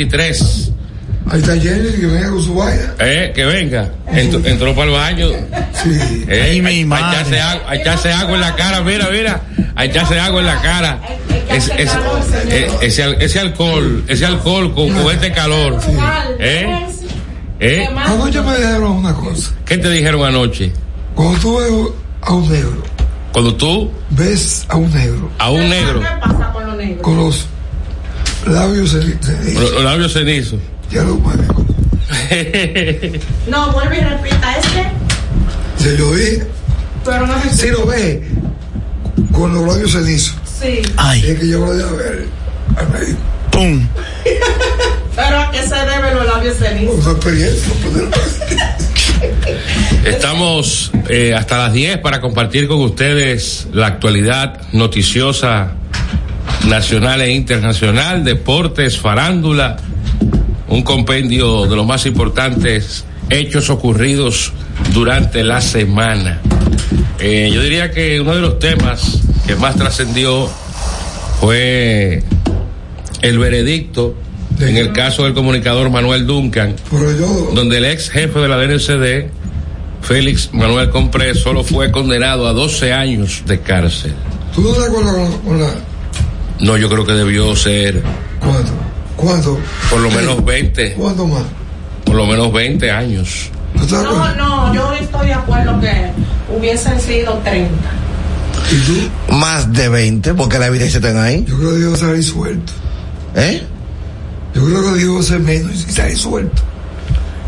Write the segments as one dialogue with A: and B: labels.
A: 23.
B: Ahí está Jenny, que venga con su vaina.
A: Eh, que venga. Entró, entró para el baño.
B: Sí.
A: Eh,
C: Ay, mi madre.
A: echarse agua, echarse agua en la cara, mira, mira. A echarse agua en la cara. Es- es- eh, ese, ese alcohol, ese alcohol con, con este calor. ¿Eh? ¿Eh?
B: Anoche me dijeron una cosa.
A: ¿Qué te dijeron anoche?
B: Cuando tú ves a un negro,
A: Cuando tú,
B: ves a un negro
A: a un negro,
D: ¿Qué pasa con los negros?
B: con los labios ceni- cenizos,
A: labios cenizos.
B: ya lo mueve.
D: No, vuelve y repita, es que.
B: Se yo dije,
D: Pero no es
B: si lo ve con los labios cenizos,
D: Sí.
C: Ay,
B: es que yo voy a ver al médico.
C: pum.
D: Pero a qué se deben los labios cenizos.
B: Una experiencia, pues,
A: Estamos eh, hasta las 10 para compartir con ustedes la actualidad noticiosa nacional e internacional, deportes, farándula, un compendio de los más importantes hechos ocurridos durante la semana. Eh, yo diría que uno de los temas que más trascendió fue el veredicto en el caso del comunicador Manuel Duncan donde el ex jefe de la DNCD, Félix Manuel Compré, solo fue condenado a 12 años de cárcel.
B: ¿tú no te acuerdas con, con la...
A: No, yo creo que debió ser
B: ¿Cuánto? ¿Cuánto?
A: por lo menos 20,
B: ¿Cuánto más?
A: por lo menos 20 años.
B: ¿Tú te
D: No, no, yo estoy de acuerdo que hubiesen sido 30.
B: ¿Y tú?
C: Más de 20, porque la evidencia está ahí.
B: Yo creo que Dios salir suelto.
C: ¿Eh?
B: Yo creo que Dios ser menos y salir suelto.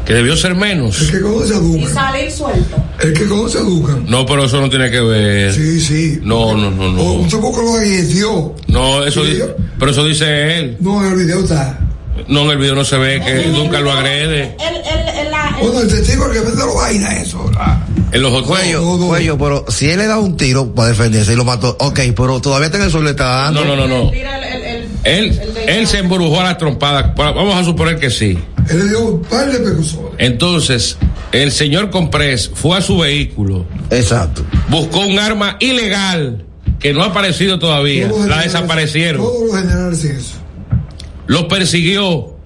A: Que debió ser menos.
B: El que conoce a
D: Y
B: Dugan,
D: salir suelto.
B: el que conoce a Dugan,
A: No, pero eso no tiene que ver.
B: sí, sí.
A: No, no, no, no.
B: un tipo que lo agredió.
A: No, eso dice, pero eso dice él.
B: No, en el video está.
A: No, en el video no se ve que nunca lo agrede.
D: El, el, el, la- el-
B: Bueno, el testigo el que vende la vaina, eso.
A: En los otros.
C: Cuello,
B: no, no.
C: cuello, pero si él le da un tiro para defenderse y lo mató, ok, pero todavía está en el suelo, le está dando.
A: No, no, no, no. Él, él se embrujó a las trompadas. Vamos a suponer que sí.
B: Él le dio un par de percusiones.
A: Entonces, el señor Comprés fue a su vehículo,
C: Exacto.
A: buscó un arma ilegal que no ha aparecido todavía,
B: Todos
A: la desaparecieron,
B: Todos los generales eso.
A: los persiguió.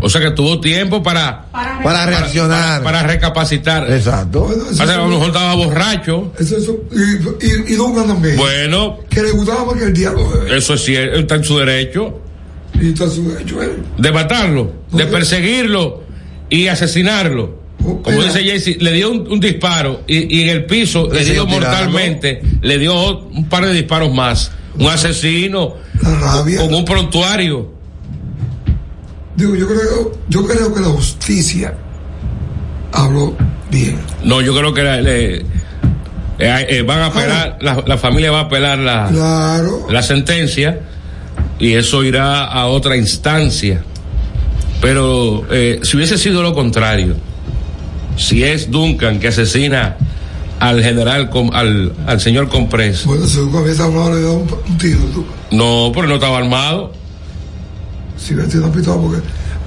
A: O sea que tuvo tiempo para,
D: para,
C: Para reaccionar.
A: para recapacitar.
C: Exacto.
B: Bueno,
A: O sea, a lo mejor estaba borracho.
B: eso, eso- y, y, y también.
A: Bueno,
B: Que le gustaba más que el diablo. bebé.
A: eso es cierto, está en su derecho
B: Y está su derecho él.
A: de matarlo, de
B: No,
A: perseguirlo y asesinarlo.
B: Oh,
A: Como
B: mira.
A: dice Jaycee, le dio un, un disparo y, y en el piso
C: Le
A: dio mortalmente, le dio un par de disparos más. Un asesino
B: La rabia.
A: con un prontuario.
B: Digo, yo creo, yo creo que la justicia habló bien.
A: No, yo creo que la- le- eh, eh, van a apelar, la, la familia va a apelar la,
B: Claro.
A: la sentencia y eso irá a otra instancia. Pero eh, si hubiese sido lo contrario, si es Duncan que asesina al general, al, al señor Comprés,
B: Bueno, si Dugan hubiese hablado, le un, tiro.
A: No, pero no estaba armado.
B: Si sido pitado, porque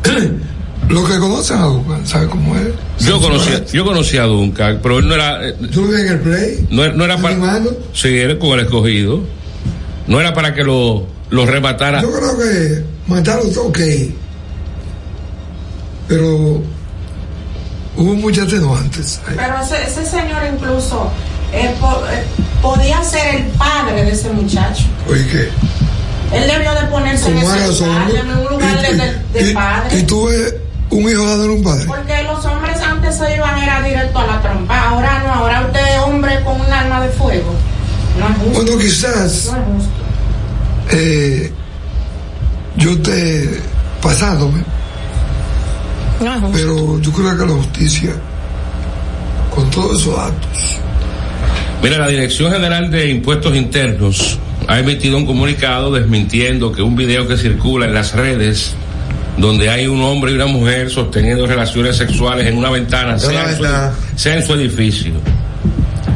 B: los que conocen a Dugan, ¿saben cómo es?
A: Yo conocía, yo conocía a Duncan, pero él no era, eh,
B: Yo lo vi en el play.
A: no, era- no era para, sí, era con el escogido, no era para que lo, lo rematara.
B: Yo creo que matarlo está ok. Pero hubo muchas atenuantes. ahí.
D: Pero ese, ese señor incluso eh, po- eh, podía ser el padre de ese muchacho.
B: Oye, ¿qué?
D: Él debió de ponerse en ese lugar, en un lugar de, de- de
B: y,
D: padre.
B: y tuve un hijo dándole un padre.
D: Porque los hombres antes se iban era directo a la trompa. Ahora no, ahora usted es hombre con un arma de fuego. No es justo.
B: Bueno, quizás
D: No es justo.
B: eh, yo esté pasándome,
D: No es justo.
B: pero yo creo que la justicia, con todos esos actos,
A: Mira, la Dirección General de Impuestos Internos ha emitido un comunicado desmintiendo que un video que circula en las redes donde hay un hombre y una mujer sosteniendo relaciones sexuales en una ventana,
C: En
A: sea, en su,
C: ventana.
A: sea en su edificio.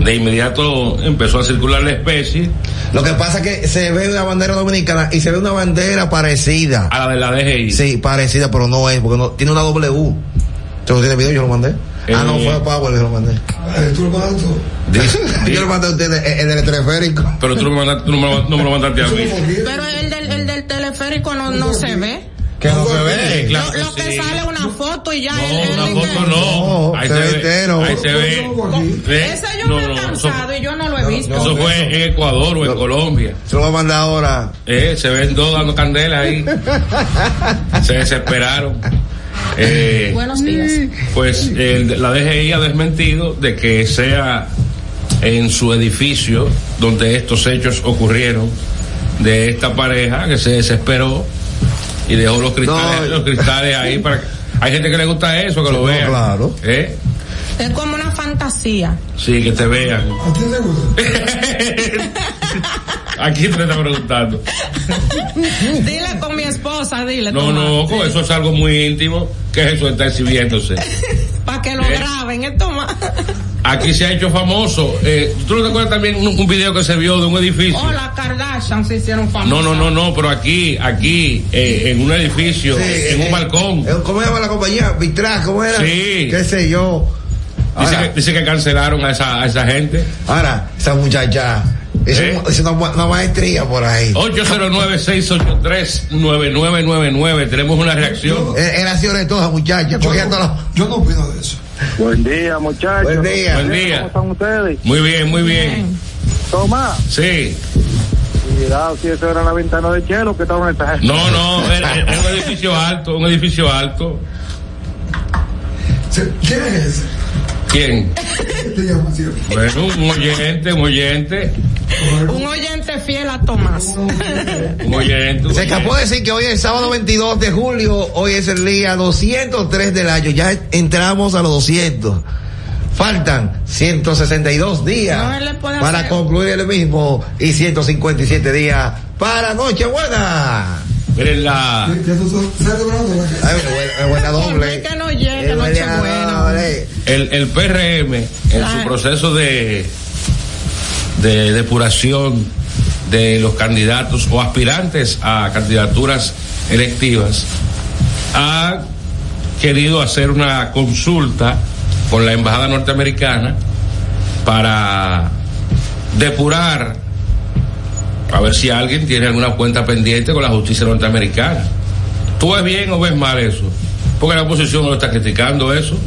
A: De inmediato empezó a circular la especie
C: Lo que pasa es que se ve una bandera dominicana y se ve una bandera parecida.
A: a la de la DGI.
C: Sí, parecida, pero no es, porque no, tiene una W. ¿Usted no tiene video? Yo lo mandé. Ah, no,
A: Eh.
C: fue a Power, yo lo mandé.
B: eh, tú lo mandas todo.
A: Di-
C: yo lo mandé a usted en el teleférico.
A: Pero tú no me, mandaste, tú no me lo- no me lo mandaste a mí.
D: Pero el del, el del teleférico no, no se ve.
C: Que no se
D: Lo,
C: ve.
A: claro que
D: lo que
A: sí.
D: sale una foto y ya.
A: No,
D: él- él
A: una foto no.
C: No,
A: Ahí
C: se ve entero.
A: Ahí se ve.
D: Ese yo
A: No,
D: me he
A: no, eso-
D: cansado y yo no lo he visto.
A: Eso fue en Ecuador o en Colombia.
C: Se lo va a mandar ahora.
A: Eh, se ven dos dando candela ahí. se desesperaron. Eh,
D: Buenos días.
A: pues el- la DGI ha desmentido de que sea en su edificio donde estos hechos ocurrieron de esta pareja que se desesperó y dejó los cristales,
C: No.
A: los cristales ahí para que, hay gente que le gusta eso que lo
C: no,
A: vean
C: claro.
A: ¿Eh?
D: Es como una fantasía.
A: sí que te vean
B: ¿A ti te gusta?
A: aquí te está preguntando
D: Dile con mi esposa, dile.
A: no no con eso es algo muy íntimo que eso está exhibiéndose
D: Para que lo
A: Eh.
D: graben. Esto más.
A: aquí se ha hecho famoso eh, tú no te acuerdas también un, un video que se vio de un edificio
D: Oh, la Kardashian se hicieron famosas.
A: No, no, no, no, pero aquí, aquí, eh, en un edificio,
C: Sí,
A: en un
C: eh,
A: balcón.
C: eh, ¿Cómo se llama la compañía? Vitras, ¿cómo era?
A: Sí.
C: ¿Qué sé yo?
A: Dice que, dice que cancelaron a esa, a esa gente.
C: ahora, esa muchacha es,
A: ¿Eh?
C: un- es una, una maestría por ahí.
A: 809-683-9999. Tenemos una reacción.
C: Eh, Era así de todas muchachas,
B: Yo
C: cogiendo
B: no,
C: la...
B: yo no opino de eso.
E: Buen día, muchachos.
C: Buen día.
A: Buen día.
E: ¿Cómo están ustedes?
A: Muy bien, muy bien.
E: Tomás,
A: Sí.
E: cuidado si eso era la ventana de Chelo que estaba en esta.
A: No, no, es es un edificio alto, un edificio alto.
B: ¿Quién es ese?
A: ¿Quién? Bueno, un oyente, un oyente,
D: Un oyente fiel a Tomás.
A: un oyente.
C: Se escapó decir que hoy es sábado 22 de julio, hoy es el día 203 del año, ya entramos a los 200. Faltan 162 días
D: No,
C: para
D: hacer-
C: concluir el mismo y 157 días para Nochebuena.
A: Miren la.
C: Ay, buena, buena doble.
D: Que no llegue,
C: Eh, buena.
A: El, el PRM, en su proceso de, de depuración de los candidatos o aspirantes a candidaturas electivas, ha querido hacer una consulta con la Embajada norteamericana para depurar, a ver si alguien tiene alguna cuenta pendiente con la justicia norteamericana. ¿Tú ves bien o ves mal eso? Porque la oposición no está criticando eso.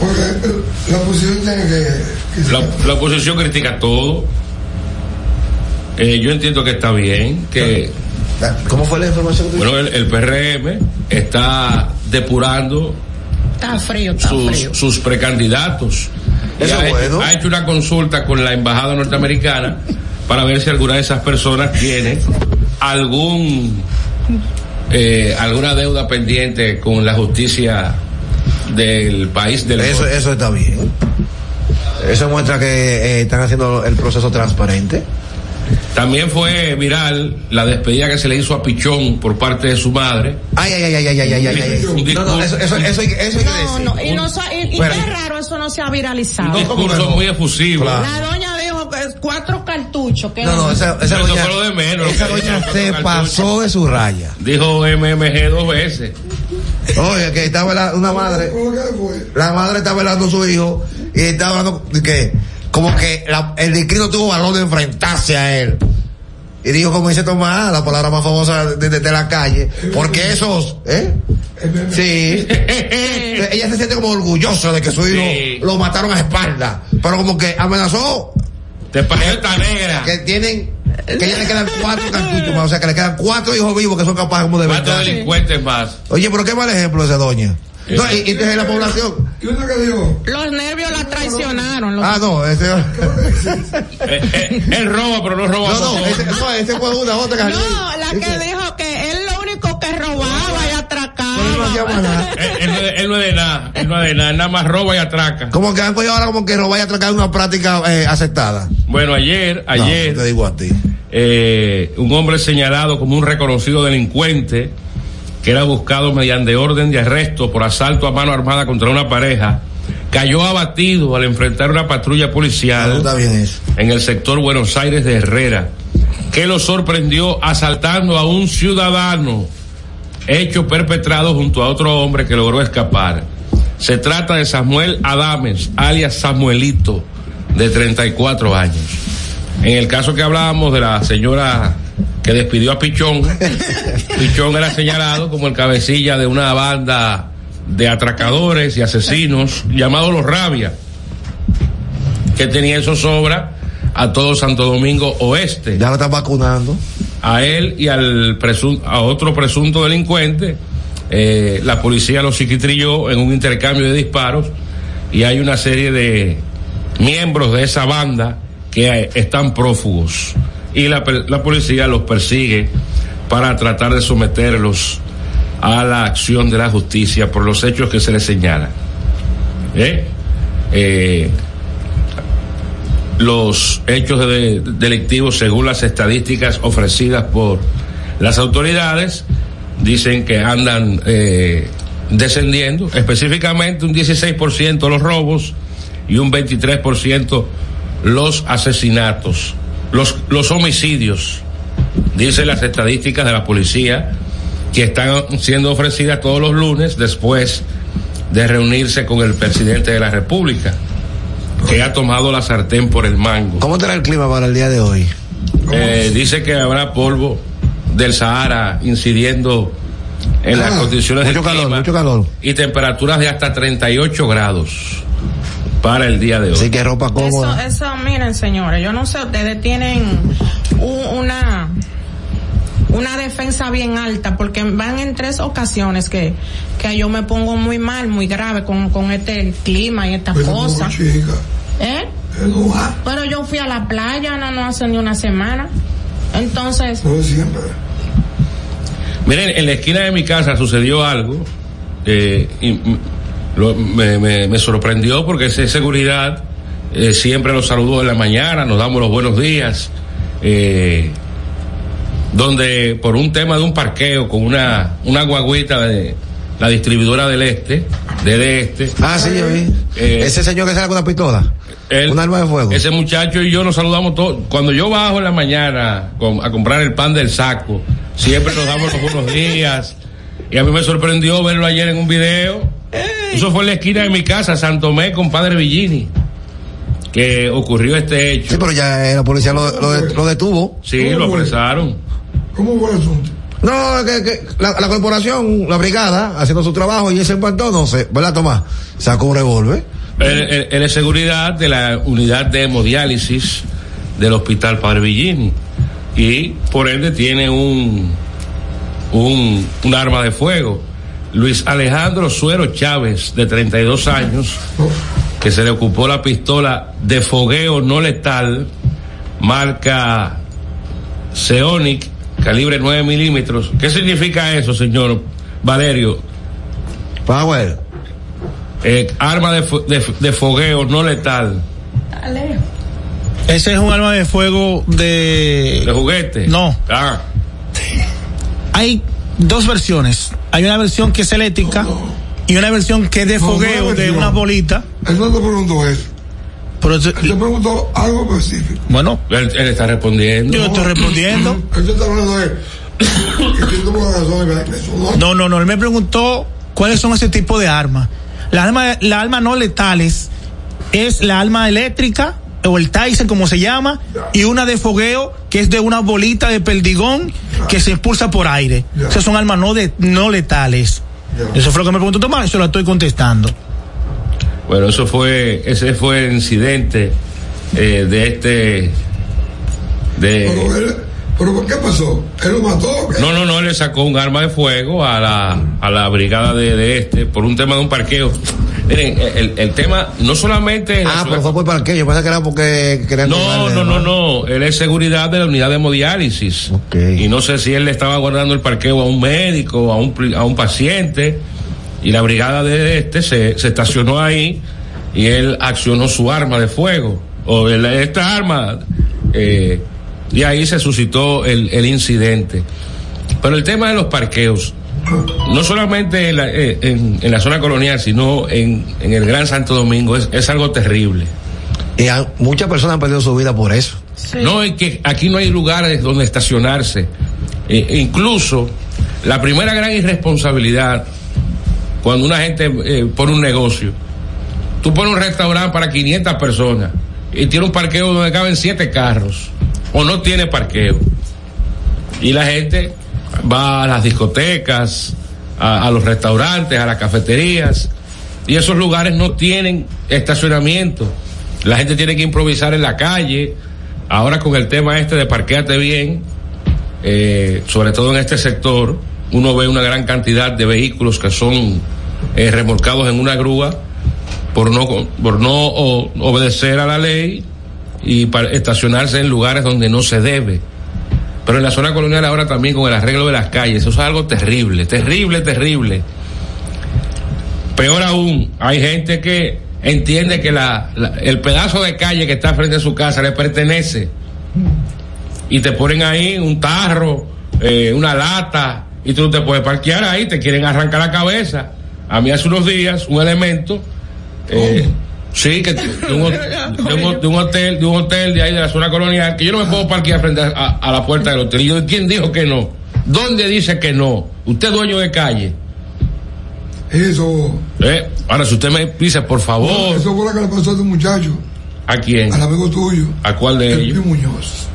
B: Porque la posición tiene que. que
A: La, la oposición critica todo. Eh, yo entiendo que está bien, que
C: ¿Cómo fue la información? que-
A: bueno el, el PRM está depurando
D: Está frío, está
A: sus,
D: frío.
A: sus precandidatos. Y
C: Eso
A: ha,
C: es bueno.
A: ha hecho una consulta con la embajada norteamericana para ver si alguna de esas personas tiene algún eh, alguna deuda pendiente con la justicia del país del
C: eso,
A: norte.
C: Eso está bien. Eso muestra que eh, están haciendo el proceso transparente.
A: También fue viral la despedida que se le hizo a Pichón por parte de su madre.
C: Ay, ay, ay, ay, ay, ay, ay, ay. No, no, eso, eso, eso, hay, eso hay que decir.
D: No, y, no, y, y qué raro eso no se ha viralizado.
A: Un discurso muy efusivo.
C: Claro.
D: La doña dijo cuatro cartuchos. Que
C: no, no, esa, esa doña,
A: fue lo de menos.
C: Esa doña se pasó de su raya.
A: Dijo MMG dos veces.
C: Oye, que estaba la- una madre,
B: ¿Cómo que fue?
C: la madre estaba velando a su hijo y estaba hablando de que, como que la- el distrito tuvo valor de enfrentarse a él. Y dijo, como dice Tomás, la palabra más famosa de, de- de la calle, porque esos, ¿eh? Sí. Ella se siente como orgullosa de que su hijo
A: Sí.
C: lo mataron a espalda, pero como que amenazó
A: esta negra.
C: que tienen, que ya le quedan cuatro cartuchos más, o sea que le quedan cuatro hijos vivos que son capaces como de
A: Cuatro
C: verdad.
A: delincuentes más.
C: Oye, pero qué mal ejemplo esa doña. No, y, y entonces la población.
B: Y uno que dijo,
D: Los nervios la traicionaron. los-
C: Ah, no, ese, no,
A: Eh, eh, él roba, pero no roba.
C: no,
A: como-
C: ese, no, ese fue una otra que
D: no, la que dijo que él lo único que robaba y atracaba.
C: Él no.
A: Él, él no es- no es de nada, él no es de nada, él nada más roba y atraca.
C: Como que han cogido ahora como que nos vaya a atracar una práctica eh, aceptada.
A: Bueno, ayer,
C: No,
A: ayer,
C: te digo a ti.
A: eh, un hombre señalado como un reconocido delincuente que era buscado mediante orden de arresto por asalto a mano armada contra una pareja, cayó abatido al enfrentar una patrulla
C: No,
A: policial
C: está bien eso.
A: en el sector Buenos Aires de Herrera, que lo sorprendió asaltando a un ciudadano, hecho perpetrado junto a otro hombre que logró escapar. Se trata de Samuel Adames, alias Samuelito, de 34 años. En el caso que hablábamos de la señora que despidió a Pichón. Pichón era señalado como el cabecilla de una banda de atracadores y asesinos llamado Los Rabia, que tenía eso sobra a todo Santo Domingo Oeste.
C: Ya lo están vacunando.
A: A él y al presunto, a otro presunto delincuente, eh, la policía lo psiquitrilló en un intercambio de disparos y hay una serie de miembros de esa banda que están prófugos y la, la policía los persigue para tratar de someterlos a la acción de la justicia por los hechos que se les señalan. ¿Eh? Eh, los hechos de, delictivos, según las estadísticas ofrecidas por las autoridades, dicen que andan eh, descendiendo, específicamente un 16% los robos y un 23% los asesinatos, los, los homicidios, dicen las estadísticas de la policía, que están siendo ofrecidas todos los lunes después de reunirse con el presidente de la República, que ha tomado la sartén por el mango.
C: ¿Cómo estará el clima para el día de hoy?
A: Eh, dice que habrá polvo del Sahara incidiendo en las
C: Ah,
A: condiciones del
C: mucho calor,
A: clima
C: mucho calor.
A: y temperaturas de hasta 38 grados para el día de hoy.
C: Así que ropa
D: Eso,
C: cómoda.
D: eso, miren, señores, yo no sé, ustedes tienen un- una una defensa bien alta porque van en tres ocasiones que, que yo me pongo muy mal, muy grave con, con este clima y estas
B: Pero
D: cosas. ¿Eh?
B: Pero
D: yo fui a la playa, no, no hace ni una semana. Entonces,
B: No siempre.
A: Miren, en la esquina de mi casa sucedió algo eh, y lo- me, me- me sorprendió porque ese seguridad eh, siempre los saludó en la mañana, nos damos los buenos días, eh, donde por un tema de un parqueo con una, una guaguita de la distribuidora del este, del este,
C: Ah, sí, yo vi.
A: Eh,
C: Ese señor que sale con una pistola. Un arma de fuego.
A: Ese muchacho y yo nos saludamos todos. Cuando yo bajo en la mañana con- a comprar el pan del saco, siempre nos damos los buenos días. Y a mí me sorprendió verlo ayer en un video. Eso fue en la esquina de mi casa, Santo Tomé, con Padre Villini, que ocurrió este hecho.
C: Sí, pero ya eh, la policía lo, lo, lo detuvo.
A: Sí, lo apresaron.
B: ¿Cómo fue el asunto?
C: No, que, que la, la corporación, la brigada, haciendo su trabajo y ese empantó, no sé, ¿verdad, Tomás? Sacó un revólver.
A: Él, él- es seguridad de la unidad de hemodiálisis del Hospital Padre Villini. Y por ende tiene un, un, un arma de fuego. Luis Alejandro Suero Chávez, de 32 años, que se le ocupó la pistola de fogueo no letal, marca Seonic, calibre 9 milímetros. ¿Qué significa eso, señor Valerio?
C: Power.
A: Eh, arma de, de- de fogueo no letal,
D: dale.
F: Ese es un arma de fuego
A: de
F: de...
A: juguete.
F: No.
A: Ah,
F: Hay dos versiones. Hay una versión que es eléctrica y una versión que es de
B: No, no
F: fogueo de una bolita.
B: Él no te preguntó eso.
F: Pero eso-
B: Él te preguntó algo específico.
F: bueno,
A: él, él está respondiendo.
F: yo estoy respondiendo.
B: Él te está hablando de. No,
F: no, no. Él me preguntó cuáles son ese tipo de armas. Las armas, las armas no letales es la arma eléctrica o el Tyson como se llama y una de fogueo que es de una bolita de perdigón que se impulsa por aire. Esas son armas no de, no letales. Eso fue lo que me preguntó Tomás y se lo estoy contestando.
A: Bueno, eso fue, ese fue el incidente eh, de este, de,
B: ¿Pero qué pasó? ¿Él lo mató?
A: no, no, no, él le sacó un arma de fuego a la, a la brigada de, de este por un tema de un parqueo. Miren, el, el tema no solamente en la
C: Ah, pero fue por parque. Yo pensé que era porque querían
A: No, no, no, no. Él es seguridad de la unidad de hemodiálisis.
C: Ok.
A: Y no sé si él le estaba guardando el parqueo a un médico, a un, a un paciente. Y la brigada de este se, se estacionó ahí y él accionó su arma de fuego. O el- esta arma. eh, y ahí se suscitó el, el incidente. Pero el tema de los parqueos, no solamente en la, eh, en- en la zona colonial, sino en, en el Gran Santo Domingo, es, es algo terrible.
C: Y a- muchas personas han perdido su vida por eso.
D: Sí.
A: No, es que aquí no hay lugares donde estacionarse. E- incluso la primera gran irresponsabilidad cuando una gente eh, pone un negocio, tú pones un restaurante para 500 personas y tiene un parqueo donde caben siete carros o no tiene parqueo. Y la gente va a las discotecas, a, los restaurantes, a las cafeterías, y esos lugares no tienen estacionamiento. La gente tiene que improvisar en la calle. Ahora con el tema este de parqueate bien, eh, sobre todo en este sector, uno ve una gran cantidad de vehículos que son eh, remolcados en una grúa por no, por no obedecer a la ley y para estacionarse en lugares donde no se debe. Pero en la zona colonial ahora también con el arreglo de las calles, eso es algo terrible, terrible, terrible. Peor aún, hay gente que entiende que la, el pedazo de calle que está frente a su casa le pertenece. Y te ponen ahí un tarro, eh, una lata, y tú no te puedes parquear ahí, te quieren arrancar la cabeza. A mí hace unos días, un elemento, eh, sí, que de un, ho- de un- de un hotel, de un hotel de ahí de la zona colonial, que yo no me puedo parquear frente a, a- a la puerta del hotel. Y yo, ¿quién dijo que no? ¿Dónde dice que no? Usted es dueño de calle.
B: Eso,
A: Eh, ahora, si usted me dice, por favor,
B: eso fue lo que le pasó a este muchacho,
A: ¿a quién?
B: al amigo tuyo,
A: ¿A cuál de
B: el
A: ellos?
B: Pío Muñoz,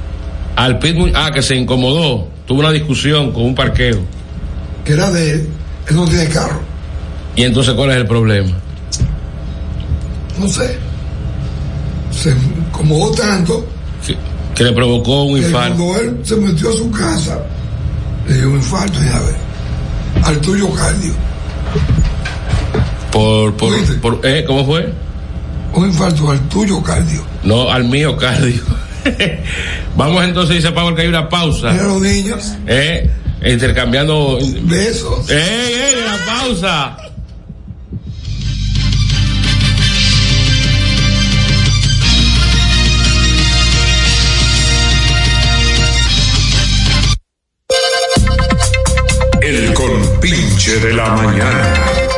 A: Al Pit Mu- ah, que se incomodó, tuvo una discusión con un parqueo.
B: que era de él, él no tiene carro,
A: Y entonces, ¿cuál es el problema?
B: No sé. Se incomodó tanto
A: Que, que le provocó un infarto.
B: cuando él se metió a su casa, le dio un infarto, ya ver, al tuyo cardio,
A: Por, por, eh, ¿Cómo fue?
B: un infarto al tuyo cardio.
A: No, al mío cardio. Vamos entonces, dice Pablo, que hay una pausa.
B: Mira los niños,
A: Eh, intercambiando.
B: besos.
A: ¡Ey, ey, la pausa!
G: De la mañana.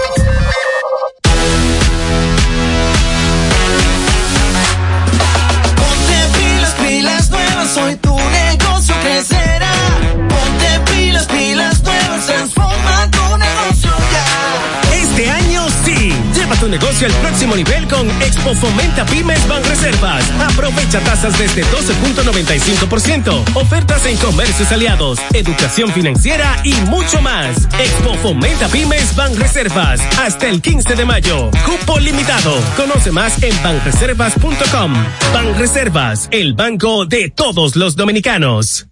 H: Negocio
I: al próximo nivel con Expo Fomenta Pymes Ban Reservas. Aprovecha tasas desde 12.95%. Ofertas en comercios aliados, educación financiera y mucho más. Expo Fomenta Pymes Ban Reservas. Hasta el 15 de mayo. Cupo limitado. Conoce más en banreservas.com. Ban Reservas, el banco de todos los dominicanos.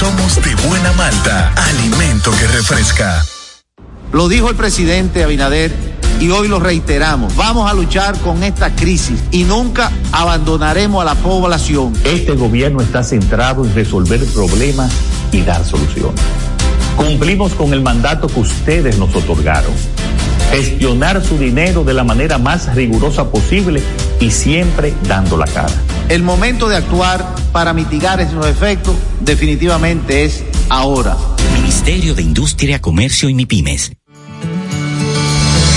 J: Somos de buena malta,
K: alimento que refresca.
L: Lo dijo el presidente Abinader y hoy lo reiteramos. Vamos a luchar con esta crisis y nunca abandonaremos a la población.
M: Este gobierno está centrado en resolver problemas y dar soluciones. Cumplimos con el mandato que ustedes nos otorgaron. Gestionar su dinero de la manera más rigurosa posible y siempre dando la cara.
L: El momento de actuar para mitigar esos efectos definitivamente es ahora.
N: Ministerio de Industria, Comercio y MIPIMES.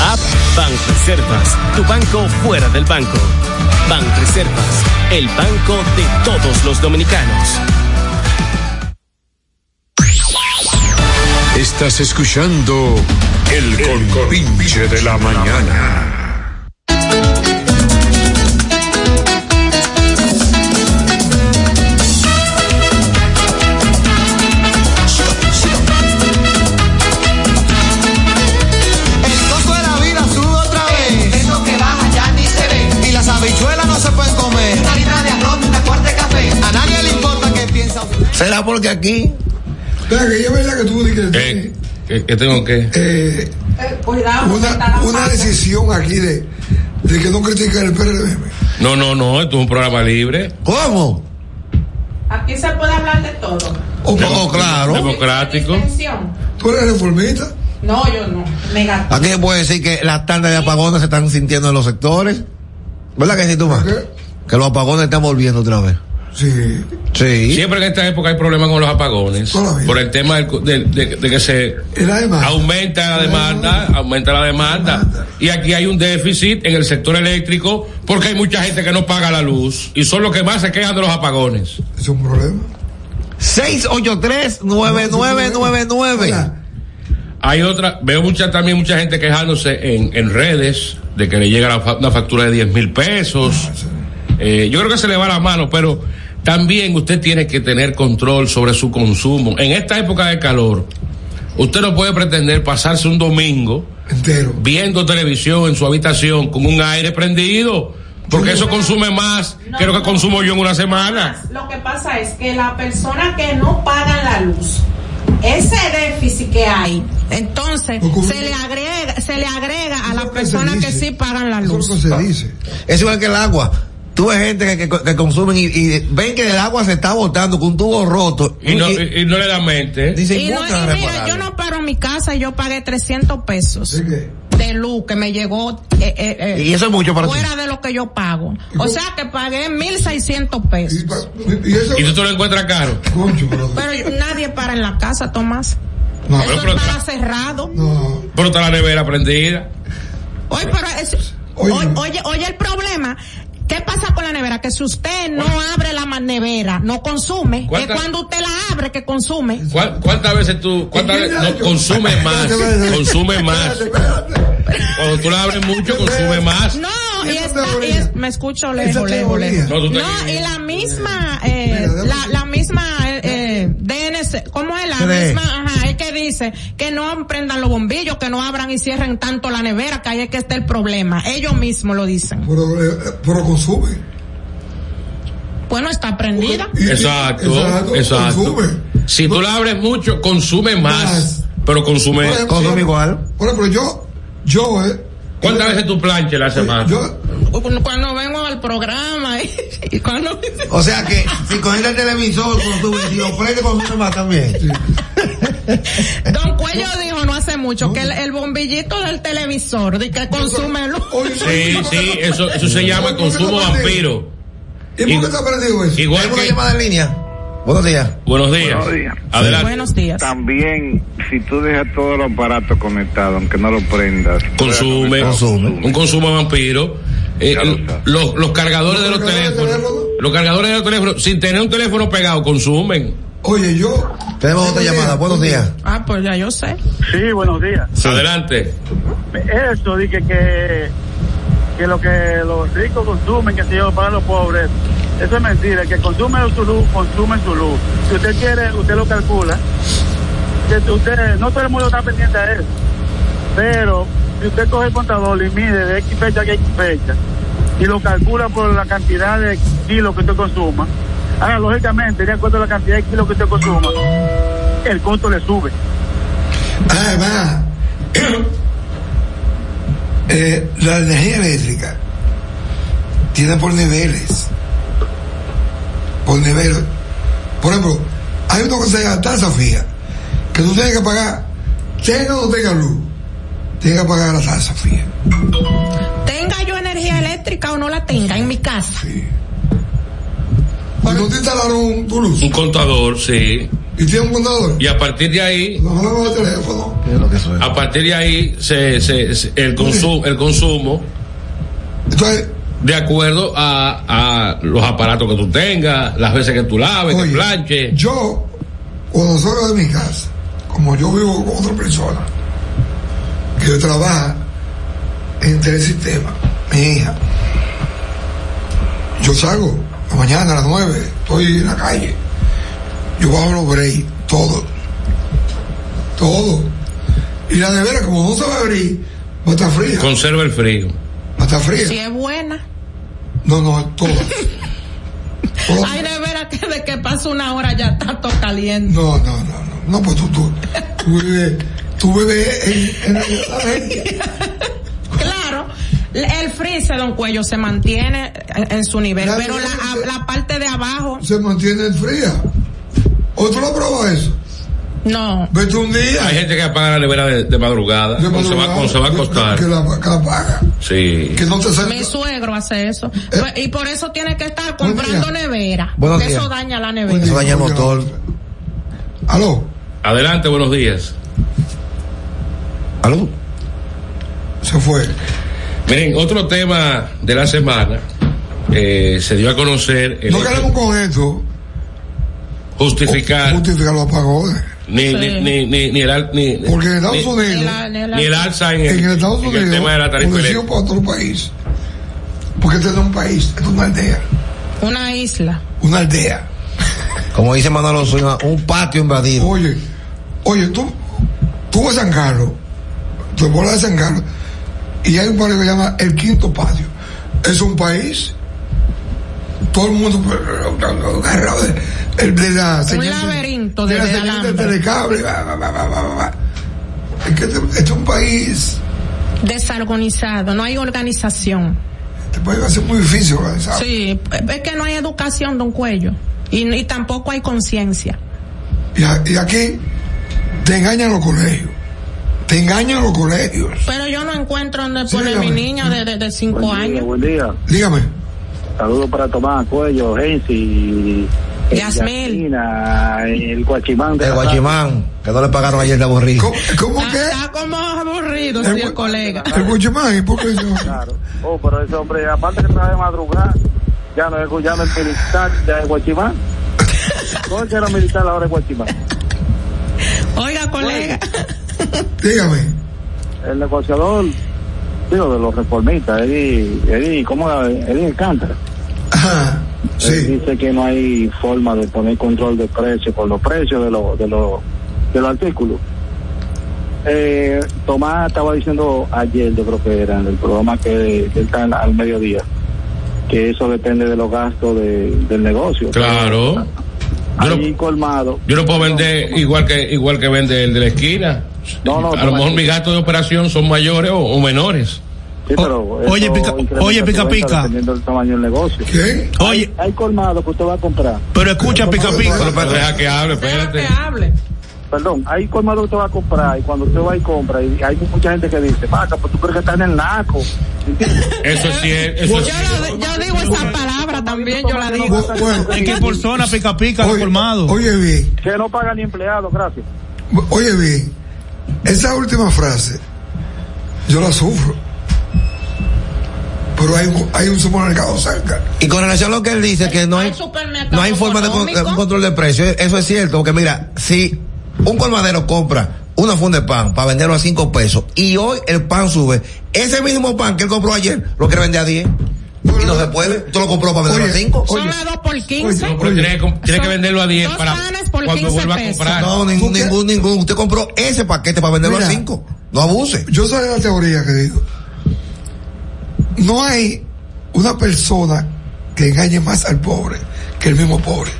I: App Banreservas, tu banco fuera del banco. Banreservas, el banco de todos los dominicanos.
G: Estás escuchando El compinche de la mañana.
C: ¿Será porque aquí?
B: Venga, que es verdad que tú dices
A: ¿Qué, qué- qué tengo que?
D: Cuidado,
B: una, una decisión aquí de, de que no critican el PRM.
A: No, no, no, esto es un programa libre.
C: ¿Cómo?
D: Aquí se puede hablar de todo.
C: Oh, oh, claro.
A: Democrático.
B: ¿Tú eres reformista?
D: No, yo no. Negativo.
C: Aquí se puede decir que las tandas de apagones se están sintiendo en los sectores. ¿Verdad que sí, tú más? Que los apagones están volviendo otra vez.
B: Sí.
C: Sí.
A: Siempre en esta época hay problemas con los apagones. Por el tema del- de, de- de que se aumenta la demanda, aumenta la demanda. Y aquí hay un déficit en el sector eléctrico porque hay mucha gente que no paga la luz y son los que más se quejan de los apagones.
B: Es un problema.
C: 683-9999.
A: Hay otra, veo mucha también mucha gente quejándose en, en redes de que le llega la fa- una factura de 10 mil pesos. Eh, yo creo que se le va la mano, pero también usted tiene que tener control sobre su consumo. En esta época de calor, usted no puede pretender pasarse un domingo viendo televisión en su habitación con un aire prendido, porque eso consume más que lo que consumo yo en una semana.
D: Lo que pasa es que la persona que no paga la luz, ese déficit que hay, entonces se le agrega, se le agrega a las personas que sí pagan la luz.
C: Es igual que el agua. Tú ves gente que, que- que consumen y, y ven que el agua se está botando con un tubo roto.
A: Y no, y, y no le da mente.
C: Dicen,
D: Y, no,
C: "Busca
D: y mira,
C: repararlo".
D: yo no paro en mi casa y yo pagué 300 pesos de luz que me llegó eh, eh, eh,
C: Y eso es mucho para ti.
D: fuera de lo que yo pago. O sea que pagué 1.600 pesos.
A: ¿Y tú te lo encuentras caro?
D: Pero yo- nadie para en la casa, Tomás.
A: No,
D: Eso
A: pero-
D: está cerrado.
A: Pero está la nevera prendida.
D: Oye, pero es- oye, oye, oye el problema. ¿Qué pasa con la nevera? Que si usted no abre la nevera, no consume. Es
A: ¿Cuánta-
D: cuando usted la abre que consume.
A: ¿Cuál- ¿Cuántas veces tú, cuántas veces, no, consume más, consume más? Cuando tú la abres mucho, consume más.
D: No, y, esta- y es- me escucho lejos, lejos, lejos.
A: No,
D: y la misma, eh, la, la misma, DNC, ¿cómo es la
C: CD?
D: misma? Ajá, es que dice que no prendan los bombillos, que no abran y cierren tanto la nevera, que ahí es que está el problema. Ellos mismos lo dicen.
B: Pero, eh, pero consume.
D: Bueno, está prendida.
A: Exacto, exacto. Si tú la abres mucho, consume más, pero consume,
B: Consume
C: igual.
B: Por ejemplo, yo, yo, eh,
A: ¿Cuántas veces tú planches la semana?
D: Cuando vengo al programa y, y cuando...
C: O sea que si coges el televisor ves y lo prende consume más también.
D: Don Cuello dijo no hace mucho que el, el bombillito del televisor de que consume luz.
A: Sí, sí, eso, eso se llama consumo vampiro.
B: ¿Y por qué está eso?
A: Igual
C: Tengo una
A: que,
C: llamada en línea. Buenos días.
A: buenos días.
E: Buenos días.
A: Adelante.
D: Buenos días.
E: También, si tú dejas todos los aparatos conectados, aunque no los prendas,
A: Consume, un consumo vampiro. Eh, los, los cargadores de los teléfonos, los cargadores de los teléfonos, sin tener un teléfono pegado, consumen.
B: Oye, yo.
C: Tenemos otra llamada. Buenos días.
D: Ah, pues ya yo sé.
O: Sí, buenos días.
A: Adelante.
O: Eso dije que, que lo que los ricos consumen, que se lleva para los pobres, eso es mentira. El que consume su luz, consume su luz. Si usted quiere, usted lo calcula. Que usted, no todo el mundo está pendiente a eso. Pero si usted coge el contador y mide de X fecha a X fecha y lo calcula por la cantidad de kilos que usted consuma, ahora lógicamente, de acuerdo a la cantidad de kilos que usted consuma, el costo le sube.
B: Además, eh, la energía eléctrica tiene por niveles. Por niveles. Por ejemplo, hay una cosa que se llama tasa fija, que tú tienes que pagar, tenga o tenga luz, tienes que pagar la tasa fija.
D: Tenga yo energía eléctrica o no la tenga en mi casa.
B: Cuando te instalaron un, tu luz
A: Un contador, sí.
B: y tiene un contador,
A: Y a partir de ahí,
B: no hablamos de teléfono.
A: a partir de ahí, se, se, se- el consumo, el consumo, de acuerdo a, a los aparatos que tú tengas, las veces que tú laves, que planches.
B: Yo, cuando salgo de mi casa, como yo vivo con otra persona, que trabaja en telesistema, mi hija, yo salgo la mañana a las nueve, estoy en la calle, yo bajo los breaks, todo, todo. Y la nevera, como no se va a abrir, va a estar fría,
A: Conserva el frío.
B: va a estar fría.
D: Si es buena.
B: No, no, todo.
D: Hay de veras que de que pasa una hora ya está todo caliente.
B: No, no, no, no, no, pues tú, tú, tú vives, tú vives en, en la gente.
D: Claro. El freezer, don Cuello, se mantiene en su nivel,
B: La
D: pero la, parte de abajo,
B: Se mantiene fría. ¿Otro lo probó eso?
D: no.
B: Vete un día.
A: Hay gente que apaga la nevera de, de madrugada,
B: de
A: cuando se va, cuando se va a acostar.
B: Que la, que la paga.
A: Sí.
B: Que no te salga.
D: Mi suegro hace eso.
B: Eh.
D: Pues, Y por eso tiene que estar comprando nevera.
C: Buenos
D: Eso
C: días.
D: daña la nevera.
C: Eso daña el motor.
B: Aló.
A: Adelante, buenos días.
C: ¿Aló?
B: Se fue.
A: Miren, otro tema de la semana eh, se dio a conocer el
B: No queremos con esto
A: justificar
B: justificar los apagones.
A: ni,
D: Sí.
A: ni, ni, ni, ni el, al- ni,
B: Porque en Estados
A: ni-
B: Unidos,
D: Ni la- ni la-
A: ni el alza en el,
B: Estados
A: en el
B: Unidos,
A: tema de la tarifa
B: para otro país. Porque este no es un país, esto es una aldea.
D: Una isla.
B: Una aldea.
C: Como dice Manuel Osorio, un patio invadido.
B: Oye, oye, tú, tú vas a San Carlos, te vuelas de San Carlos, y hay un barrio que se llama El Quinto Patio. Es un país, todo el mundo agarrado de, de la
D: Un
B: señal
D: laberinto
B: de,
D: de,
B: la
D: de
B: señal
D: alambre.
B: telecable. va, va, va. Es que este, este es un país,
D: Desorganizado. No hay organización.
B: este país va a ser muy difícil organizar.
D: Sí, es que no hay educación, don Cuello. Y, y tampoco hay conciencia.
B: Y, y aquí te engañan los colegios. Te engañan los colegios.
D: Pero yo no encuentro donde
B: Sí,
D: poner mi niña de, de, de cinco
O: Buen día,
D: años.
O: buen día.
B: Dígame.
O: Saludos para Tomás, Cuello, Gensi, eh,
D: Yasmil.
O: Yasmina, el Guachimán. de
C: El guachimán, que no le pagaron ayer de aburrido.
B: ¿Cómo, cómo
D: Está,
B: que?
D: está como aburrido, sí, el colega.
B: El Guachimán, ¿y por qué no?
O: Claro. Oh, pero ese hombre, aparte que trabaja de madrugada, ya no es, ya no es militar, ya es Guachimán. ¿Cómo es que era militar ahora es Guachimán?
D: Oiga, colega.
B: Dígame.
O: El negociador, digo, de los reformistas, Eddie, Eddie, ¿cómo era? Eddie Alcántara.
B: Ajá.
O: Él
B: Sí.
O: dice que no hay forma de poner control de precios por los precios de los de los de los artículos. Eh, Tomás estaba diciendo ayer, yo creo que era en el programa que, que está en- al mediodía, que eso depende de los gastos de- del negocio.
A: Claro. Yo no,
O: Allí colmado.
A: yo no puedo vender igual que igual que vende el de la esquina.
O: No, no,
A: a lo mejor mis gastos de operación son mayores o, o menores.
O: Sí, pero
F: oye, pica- oye, pica, pica.
O: Dependiendo del tamaño del negocio.
B: ¿Quién?
F: Oye,
O: Hay colmado que usted va a comprar.
F: pero escucha, pica, pica.
A: Pero deja que hable,
D: Deja
A: espérate.
D: que hable.
O: Perdón, hay colmado que usted va a comprar y cuando usted va y compra, y hay mucha gente que dice, Paca, pues tú crees que está en el naco.
A: Eso sí es, eso
D: Yo,
A: sí
D: lo- yo digo esa palabra también, yo la digo.
B: Bu- Bueno,
F: ¿En qué por zona, pica, pica,
B: oye,
F: colmado?
B: oye bien,
O: Que no paga ni empleado, gracias.
B: oye bien. Esa última frase, yo la sufro. Pero hay un, hay un supermercado cerca.
C: Y con relación a lo que él dice, que no hay, no hay forma de, con- de control de precios, eso es cierto, porque mira, si un colmadero compra una funda de pan para venderlo a 5 pesos y hoy el pan sube, ese mismo pan que él compró ayer lo quiere vender a 10 y no se puede, tú lo compró para venderlo a 5.
D: Son las dos por quince.
A: No, pero tiene, que- tiene que venderlo a 10
D: Dos
A: para cuando
D: 15
A: vuelva a comprar.
C: No, ningún, ningún, ningún, usted compró ese paquete para venderlo
B: Mira.
C: a 5, no abuse.
B: Yo de la teoría que digo, no hay una persona que engañe más al pobre que el mismo pobre.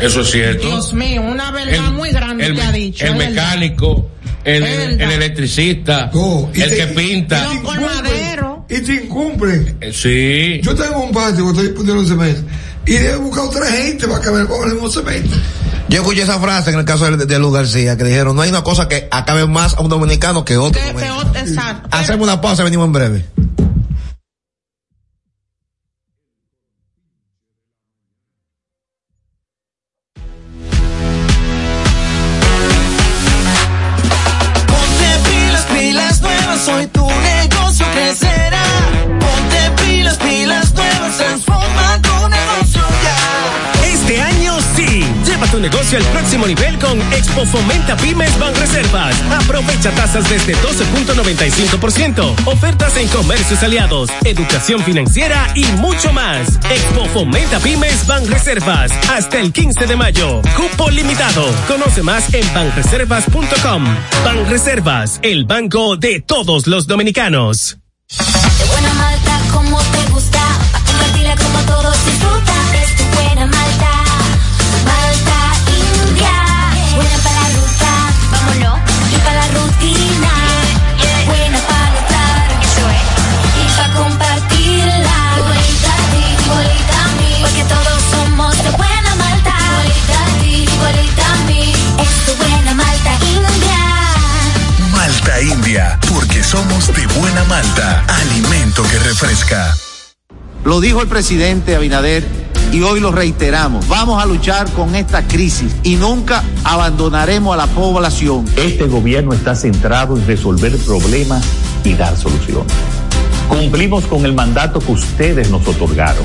A: Eso es cierto.
D: Dios mío, una verdad muy grande
A: el,
D: que ha dicho.
A: el mecánico, el, electricista,
B: No,
A: el
B: te-
A: que pinta.
D: Los colmaderos.
B: Y te incumplen.
A: Eh, Sí.
B: Yo tengo un patio que estoy poniendo un cemento y he buscado tres gente para que me pongan cemento.
C: Yo escuché esa frase en el caso de, de Luz García, que dijeron, no hay una cosa que acabe más a un dominicano que otro.
D: Que- exacto.
C: Hacemos una pausa y venimos en breve.
H: Ponte pilas, pilas nuevas, hoy tu negocio crecerá. Pilas, pilas nuevas, transforma tu negocio ya.
I: Este año sí. Lleva tu negocio al próximo nivel con Expo Fomenta Pymes Ban Reservas. Aprovecha tasas desde 12.95%. Ofertas en comercios aliados, educación financiera y mucho más. Expo Fomenta Pymes Ban Reservas. Hasta el 15 de mayo. Cupo limitado. Conoce más en banreservas.com. Ban Reservas, el banco de todos los dominicanos.
J: De
K: somos de buena malta, alimento que refresca.
L: Lo dijo el presidente Abinader y hoy lo reiteramos. Vamos a luchar con esta crisis y nunca abandonaremos a la población.
M: Este gobierno está centrado en resolver problemas y dar soluciones. Cumplimos con el mandato que ustedes nos otorgaron.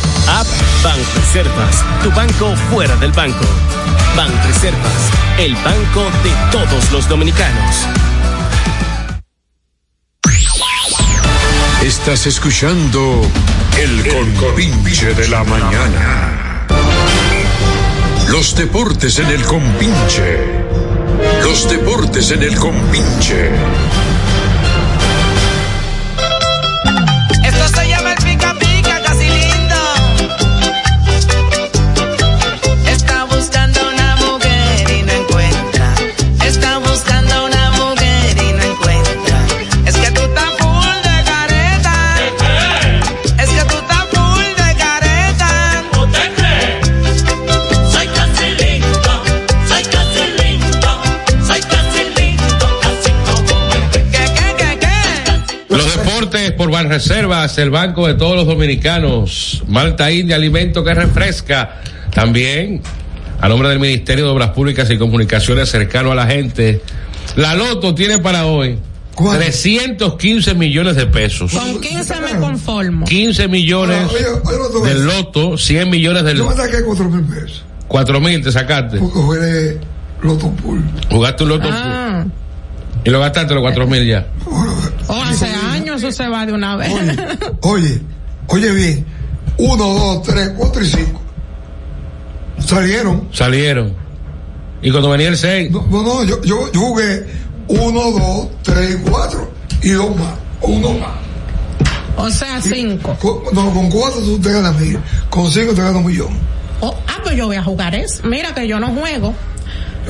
I: App Banreservas, tu banco fuera del banco. Banreservas, el banco de todos los dominicanos.
G: Estás escuchando el compinche de la mañana. Los deportes en el compinche. Los deportes en el compinche.
A: Banreservas, el banco de todos los dominicanos. Malta India, alimento que refresca. También, a nombre del Ministerio de Obras Públicas y Comunicaciones cercano a la gente. La Loto tiene para hoy 315 millones de pesos.
D: Con 15 me conformo.
A: 15 millones
B: a
A: del. Loto, 100 millones del
B: Yo me saqué cuatro mil pesos.
A: 4 mil te sacaste.
B: Porque jugué Loto Pool.
A: Jugaste un Loto
D: Ah,
A: y lo gastaste los 4 mil ya.
D: oh, hace se va de una vez.
B: Oye, oye bien. Uno, dos, tres, cuatro y cinco. Salieron.
A: Salieron. Y cuando venía el 6,
B: No, no, no, yo, yo, yo jugué uno, dos, tres, cuatro y dos más. Uno más.
D: O sea, cinco.
B: Con- no, con cuatro tú te ganas mil. Con cinco te ganas un millón.
D: Oh, ah, pues yo voy a jugar eso. Mira que yo no juego.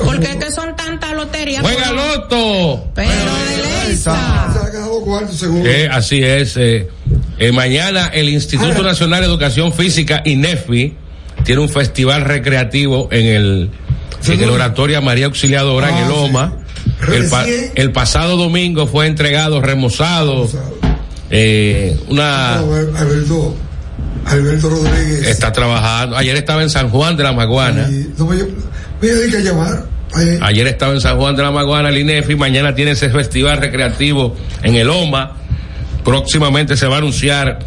D: Porque es que son tantas loterías.
A: ¡Juega
D: pero-
A: Loto!
D: Pero de Leisa.
B: Cuarto seguro.
A: Eh, así es. eh, eh, mañana el Instituto Nacional de Educación Física, INEFI, tiene un festival recreativo en el, en el oratorio María Auxiliadora, en el Loma. El, pa-
B: Recién.
A: el pasado domingo fue entregado, remozado, una...
B: Alberto, Alberto Rodríguez.
A: Está trabajando. Ayer estaba en San Juan de la Maguana.
B: No me, me dediqué a llamar.
A: Ayer estaba en San Juan de la Maguana, el INEFI. Mañana tiene ese festival recreativo en el OMA. Próximamente se va a anunciar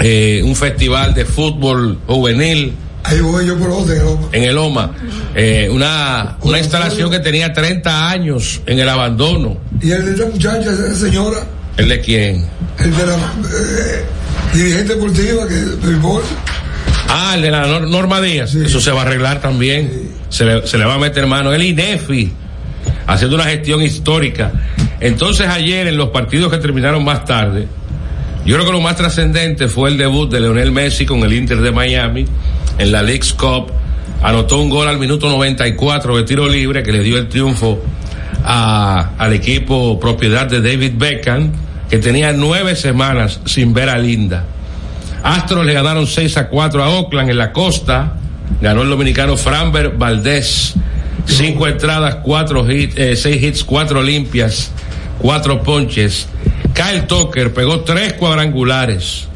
A: eh, un festival de fútbol juvenil
B: Ahí voy yo por otro.
A: en el OMA. Eh, una, una instalación que tenía 30 años en el abandono.
B: Y el de esta muchacha, esa señora,
A: ¿El de quién?
B: el de la eh, dirigente deportiva que del bol.
A: Ah, el de la Nor- Norma Díaz. Eso se va a arreglar también. Se, le, va a meter mano. El INEFI, haciendo una gestión histórica. Entonces ayer en los partidos que terminaron más tarde, yo creo que lo más trascendente fue el debut de Leonel Messi con el Inter de Miami en la League's Cup. Anotó un gol al minuto 94 de tiro libre que le dio el triunfo a- al equipo propiedad de David Beckham, que tenía nueve semanas sin ver a Linda. Astros le ganaron 6 a 4 a Oakland en la costa. Ganó el dominicano Framber Valdés. Cinco entradas, cuatro hits, eh, seis hits, cuatro limpias, cuatro ponches. Kyle Tucker pegó tres cuadrangulares,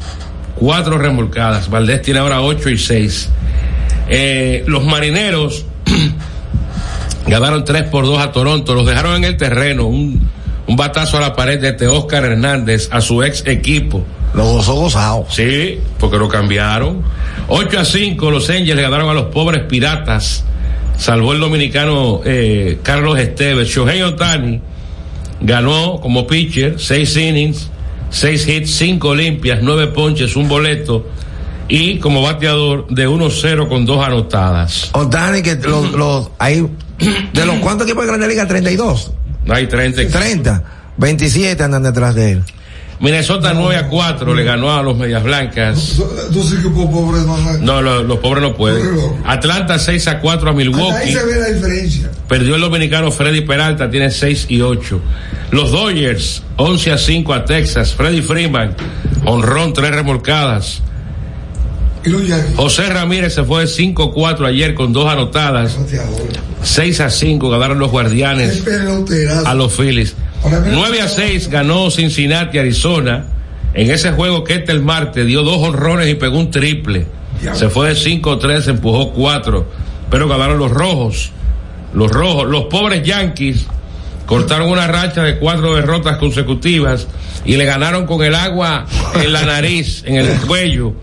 A: cuatro remolcadas. Valdés tiene ahora ocho y seis. Eh, los marineros ganaron 3 por 2 a Toronto, los dejaron en el terreno, un, un batazo a la pared de Teóscar Hernández a su ex equipo.
C: Lo gozó gozado.
A: Sí, porque lo cambiaron. 8 a 5 los Angels le ganaron a los pobres piratas. Salvó el dominicano eh, Carlos Esteves. Shohei Otani ganó como pitcher 6 innings, 6 hits, 5 limpias, 9 ponches, un boleto y como bateador de 1-0 con dos anotadas.
C: Otani, que los, los, hay, de los cuántos equipos de Grande Liga, 32.
A: Hay 30.
C: 30. 27 andan detrás de él.
A: Minnesota 9 a 4 le ganó a los Medias Blancas.
B: Dos equipos pobres no.
A: No, lo- los pobres no pueden. Atlanta 6 a 4 a
B: Hasta ahí
A: Milwaukee.
B: se ve la diferencia.
A: Perdió el dominicano Freddy Peralta, tiene 6 y 8. Los Dodgers 11 a 5 a Texas. Freddy Freeman, honrón, 3 remolcadas.
B: Los.
A: José Ramírez se fue de 5-4 ayer con dos anotadas. 6 a 5 ganaron los guardianes a los Phillies.
B: Ahora mira-
A: 9 a 6 ganó Cincinnati, Arizona. En ese juego que el Marte dio dos honrones y pegó un triple. Se fue de 5-3, empujó 4. Pero ganaron los rojos. Los rojos, los pobres Yankees cortaron una racha de cuatro derrotas consecutivas y le ganaron con el agua en la nariz, en el cuello,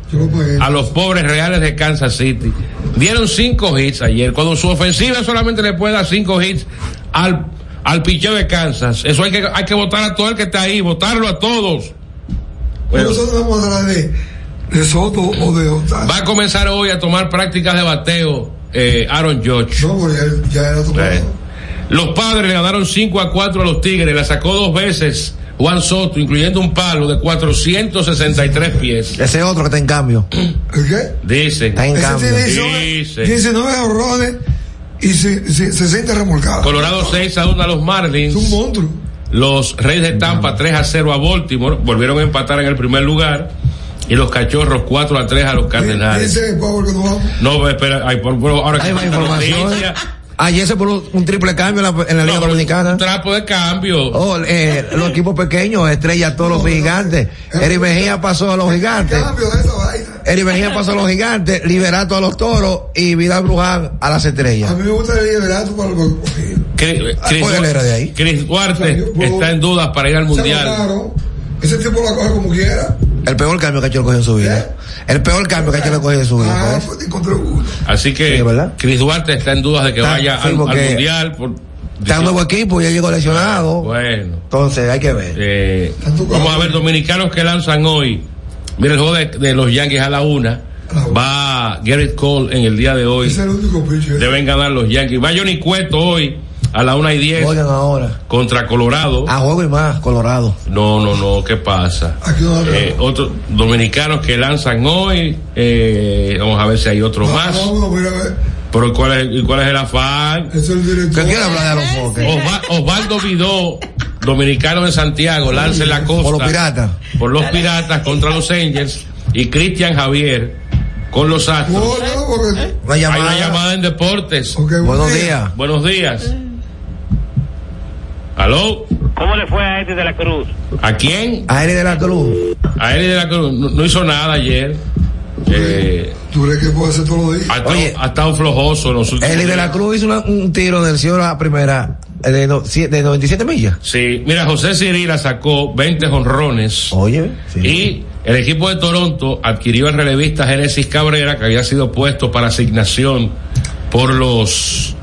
A: a los pobres reales de Kansas City. Dieron cinco hits ayer, cuando su ofensiva solamente le puede dar cinco hits al, al picheo de Kansas. Eso hay que, hay que votar a todo el que está ahí, votarlo a todos. Bueno,
B: Nosotros vamos a hablar de, de Soto o de Otani.
A: va a comenzar hoy a tomar prácticas de bateo eh, Aaron George.
B: No, porque ya, ya era tomado.
A: Eh, Los padres le ganaron 5 a 4 a los Tigres, la sacó dos veces Juan Soto, incluyendo un palo de 463 pies.
C: Ese otro que está en cambio.
B: ¿El qué?
A: Dicen.
C: Está en cambio.
B: tiene 19,
A: Dice.
B: 19 horrones y se, se, 60 remolcados.
A: Colorado 6 a 1 a los Marlins.
B: Es un monstruo.
A: Los Reyes de Tampa 3 a 0 a Baltimore. Volvieron a empatar en el primer lugar. Y los Cachorros 4 a 3 a los Cardenales.
B: Ese es el que nos vamos.
A: No, espera, ay, por, por- ahora
C: Hay
A: que
C: información.
A: noticia,
C: Ayer se puso un triple cambio en la, en la Liga
A: no,
C: Dominicana.
A: un trapo de cambio.
C: Oh, eh, los equipos pequeños, estrella todos los gigantes. Eric Mejía pasó a los gigantes.
B: Cambio de esa vaina.
C: Eric Mejía pasó a los gigantes, Liberato a los toros y Vidal Bruján a las
B: A
C: estrellas.
B: mí me gusta el liderato para los
C: pues él era de ahí.
A: Chris Duarte
B: yo puedo-
A: está en dudas para ir al mundial.
B: claro. Ese tipo la coge como quiera.
C: El peor cambio que ha hecho el cogido en su vida. El peor cambio que ha hecho el cogido en su vida.
B: Ah,
C: pues.
A: Así que
C: Sí, ¿verdad?
A: Chris Duarte está en dudas de que
C: Está-
A: vaya
C: sí,
A: al, mundial. Por,
C: Está un nuevo equipo y ya llegó lesionado.
A: bueno,
C: Entonces hay que ver.
A: eh, vamos a ver dominicanos que lanzan hoy. Mira el juego de, de los Yankees a la una. Va Garrett Cole en el día de hoy.
B: Es el único.
A: Deben ganar los Yankees. Va Johnny Cueto hoy a la una y diez
C: Oigan ahora.
A: contra Colorado.
C: A juego y más, Colorado.
A: No, no, no, ¿qué pasa?
B: Aquí no
A: Eh, otros dominicanos que lanzan hoy. eh, vamos a ver si hay otros más.
B: Vamos, mira, a ver.
A: Pero ¿cuál es, cuál es el afán?
B: Es el director.
C: ¿Qué quiere hablar de los
A: Osvaldo Vidó, dominicano de Santiago, lanza en la costa.
C: Por los piratas.
A: Por los piratas contra los Angels. Y Cristian Javier con los Astros.
C: Una
A: Hay
C: llamada.
A: una llamada en deportes.
C: Buenos
B: día.
C: días.
A: Buenos días. ¿Aló?
P: ¿Cómo le fue a este de la Cruz?
A: ¿A quién?
C: A Eric de la Cruz.
A: A él de la Cruz. No, no hizo nada ayer. Eh,
B: ¿Tú crees que puede hacer todos los días?
A: ha, estado,
C: Oye.
A: ha estado flojoso en los últimos
C: Eric de la. Cruz hizo una- un tiro del cielo a la primera eh, de, no- de 97 millas.
A: Sí, mira, José Cirila sacó 20 jonrones.
C: Oye, sí.
A: Y el equipo de Toronto adquirió al relevista Génesis Cabrera, que había sido puesto para asignación por los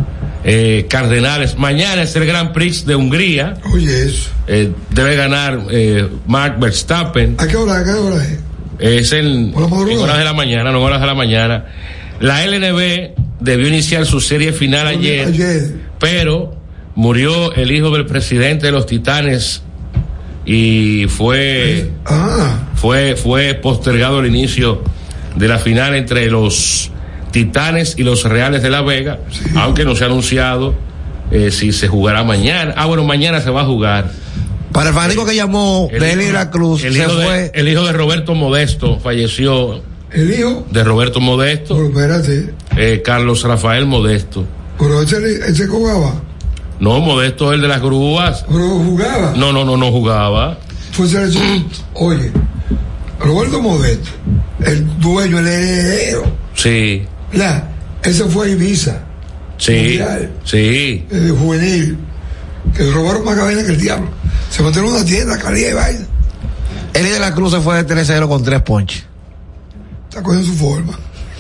A: eh, Cardenales. Mañana es el Grand Prix de Hungría.
B: Oye, eso.
A: Eh, debe ganar eh, Mark Verstappen.
B: ¿A qué hora? ¿A qué hora es?
A: Es en, en horas de la mañana, no horas de la mañana. La LNB debió iniciar su serie final ayer,
B: Ayer.
A: pero murió el hijo del presidente de los Titanes y fue
B: Ah,
A: fue fue postergado el inicio de la final entre los Titanes y los Reales de La Vega, aunque no se ha anunciado eh, si se jugará mañana. Ah, bueno, mañana se va a jugar.
C: Para el fanático que llamó
A: El
C: de la Cruz,
A: el
C: se
A: hijo de-
C: fue.
A: el hijo de Roberto Modesto falleció
B: el hijo.
A: de Roberto Modesto,
B: Pero espérate.
A: eh, Carlos Rafael Modesto.
B: Pero ese, ese jugaba.
A: No, Modesto es el de las grúas.
B: Pero jugaba.
A: No, no, no, no jugaba.
B: Fue selección. Oye, Roberto Modesto, el dueño, el heredero.
A: Sí,
B: La, ese fue a Ibiza,
A: sí,
B: Mundial.
A: sí.
B: el juvenil. Que robaron más cadena que el diablo. Se metieron en una tienda, calidad y vaina.
C: Eric de la Cruz se fue de 3-0 con 3 ponches.
B: Está cogiendo su forma.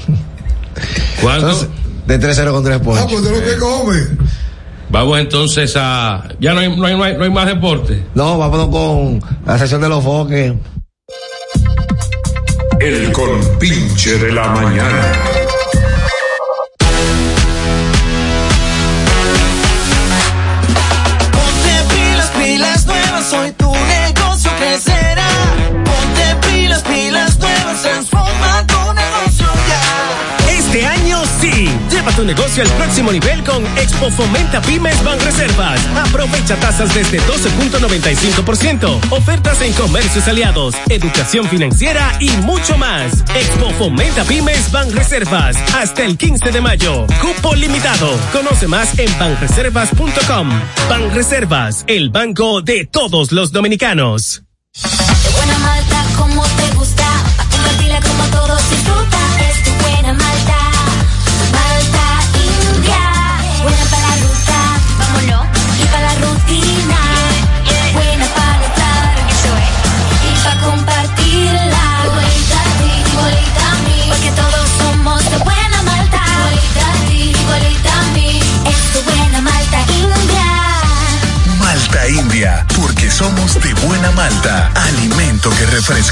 A: ¿Cuándo?
C: Entonces, de 3-0 con 3
B: Ah,
C: ponches.
B: pues de lo que come.
A: Vamos entonces a. Ya no hay, no hay, no hay, no hay más deporte.
C: No, vámonos con la sesión de los foques.
G: El compinche de la mañana.
H: Hoy tu negocio crecerá.
I: Lleva tu negocio al próximo nivel con Expo Fomenta Pymes Ban Reservas. Aprovecha tasas desde 12.95%. Ofertas en comercios aliados, educación financiera y mucho más. Expo Fomenta Pymes Ban Reservas. Hasta el 15 de mayo. Cupo limitado. Conoce más en banreservas.com. Ban Reservas, el banco de todos los dominicanos.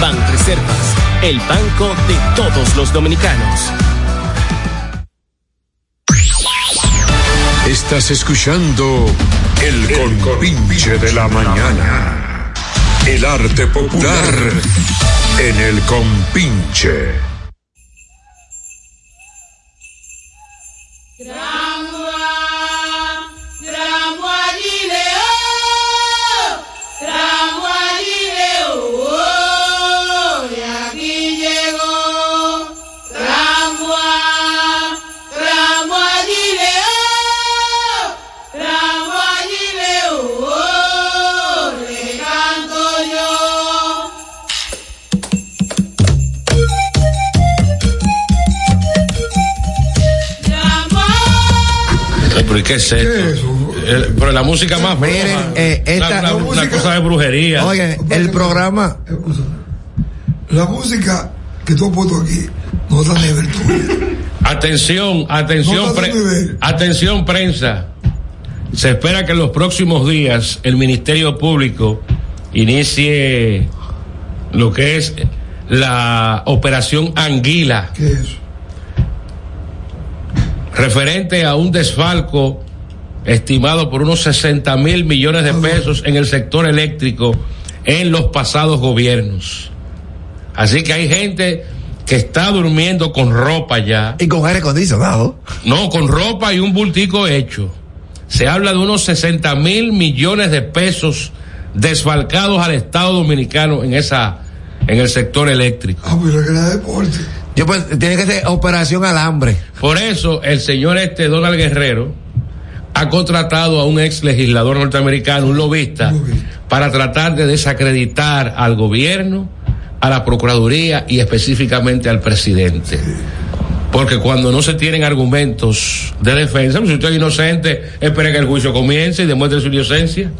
I: Banreservas, el banco de todos los dominicanos.
G: Estás escuchando El compinche de la mañana. El arte popular en el compinche.
H: Tramo
A: pero ¿y qué es esto? El- pero la música más
C: Miren, eh, esta-
A: una, una- una cosa de brujería.
C: Oye, el programa.
B: La música que tú has puesto aquí no está nivel tuyo.
A: Atención, atención,
B: No
A: pre- atención prensa. Se espera que en los próximos días el Ministerio Público inicie lo que es la operación Anguila.
B: ¿Qué es eso?
A: Referente a un desfalco estimado por unos 60 mil millones de pesos en el sector eléctrico en los pasados gobiernos. Así que hay gente que está durmiendo con ropa ya.
C: Y con aire acondicionado.
A: No, con ropa y un bultico hecho. Se habla de unos 60 mil millones de pesos desfalcados al Estado Dominicano en esa, en el sector eléctrico.
B: Ah, la que era deporte.
C: Yo pues, tiene que ser operación alambre.
A: Por eso el señor este Donald Guerrero ha contratado a un ex legislador norteamericano, un lobista, para tratar de desacreditar al gobierno, a la Procuraduría y específicamente al presidente. Porque cuando no se tienen argumentos de defensa, pues, si usted es inocente, espere que el juicio comience y demuestre su inocencia.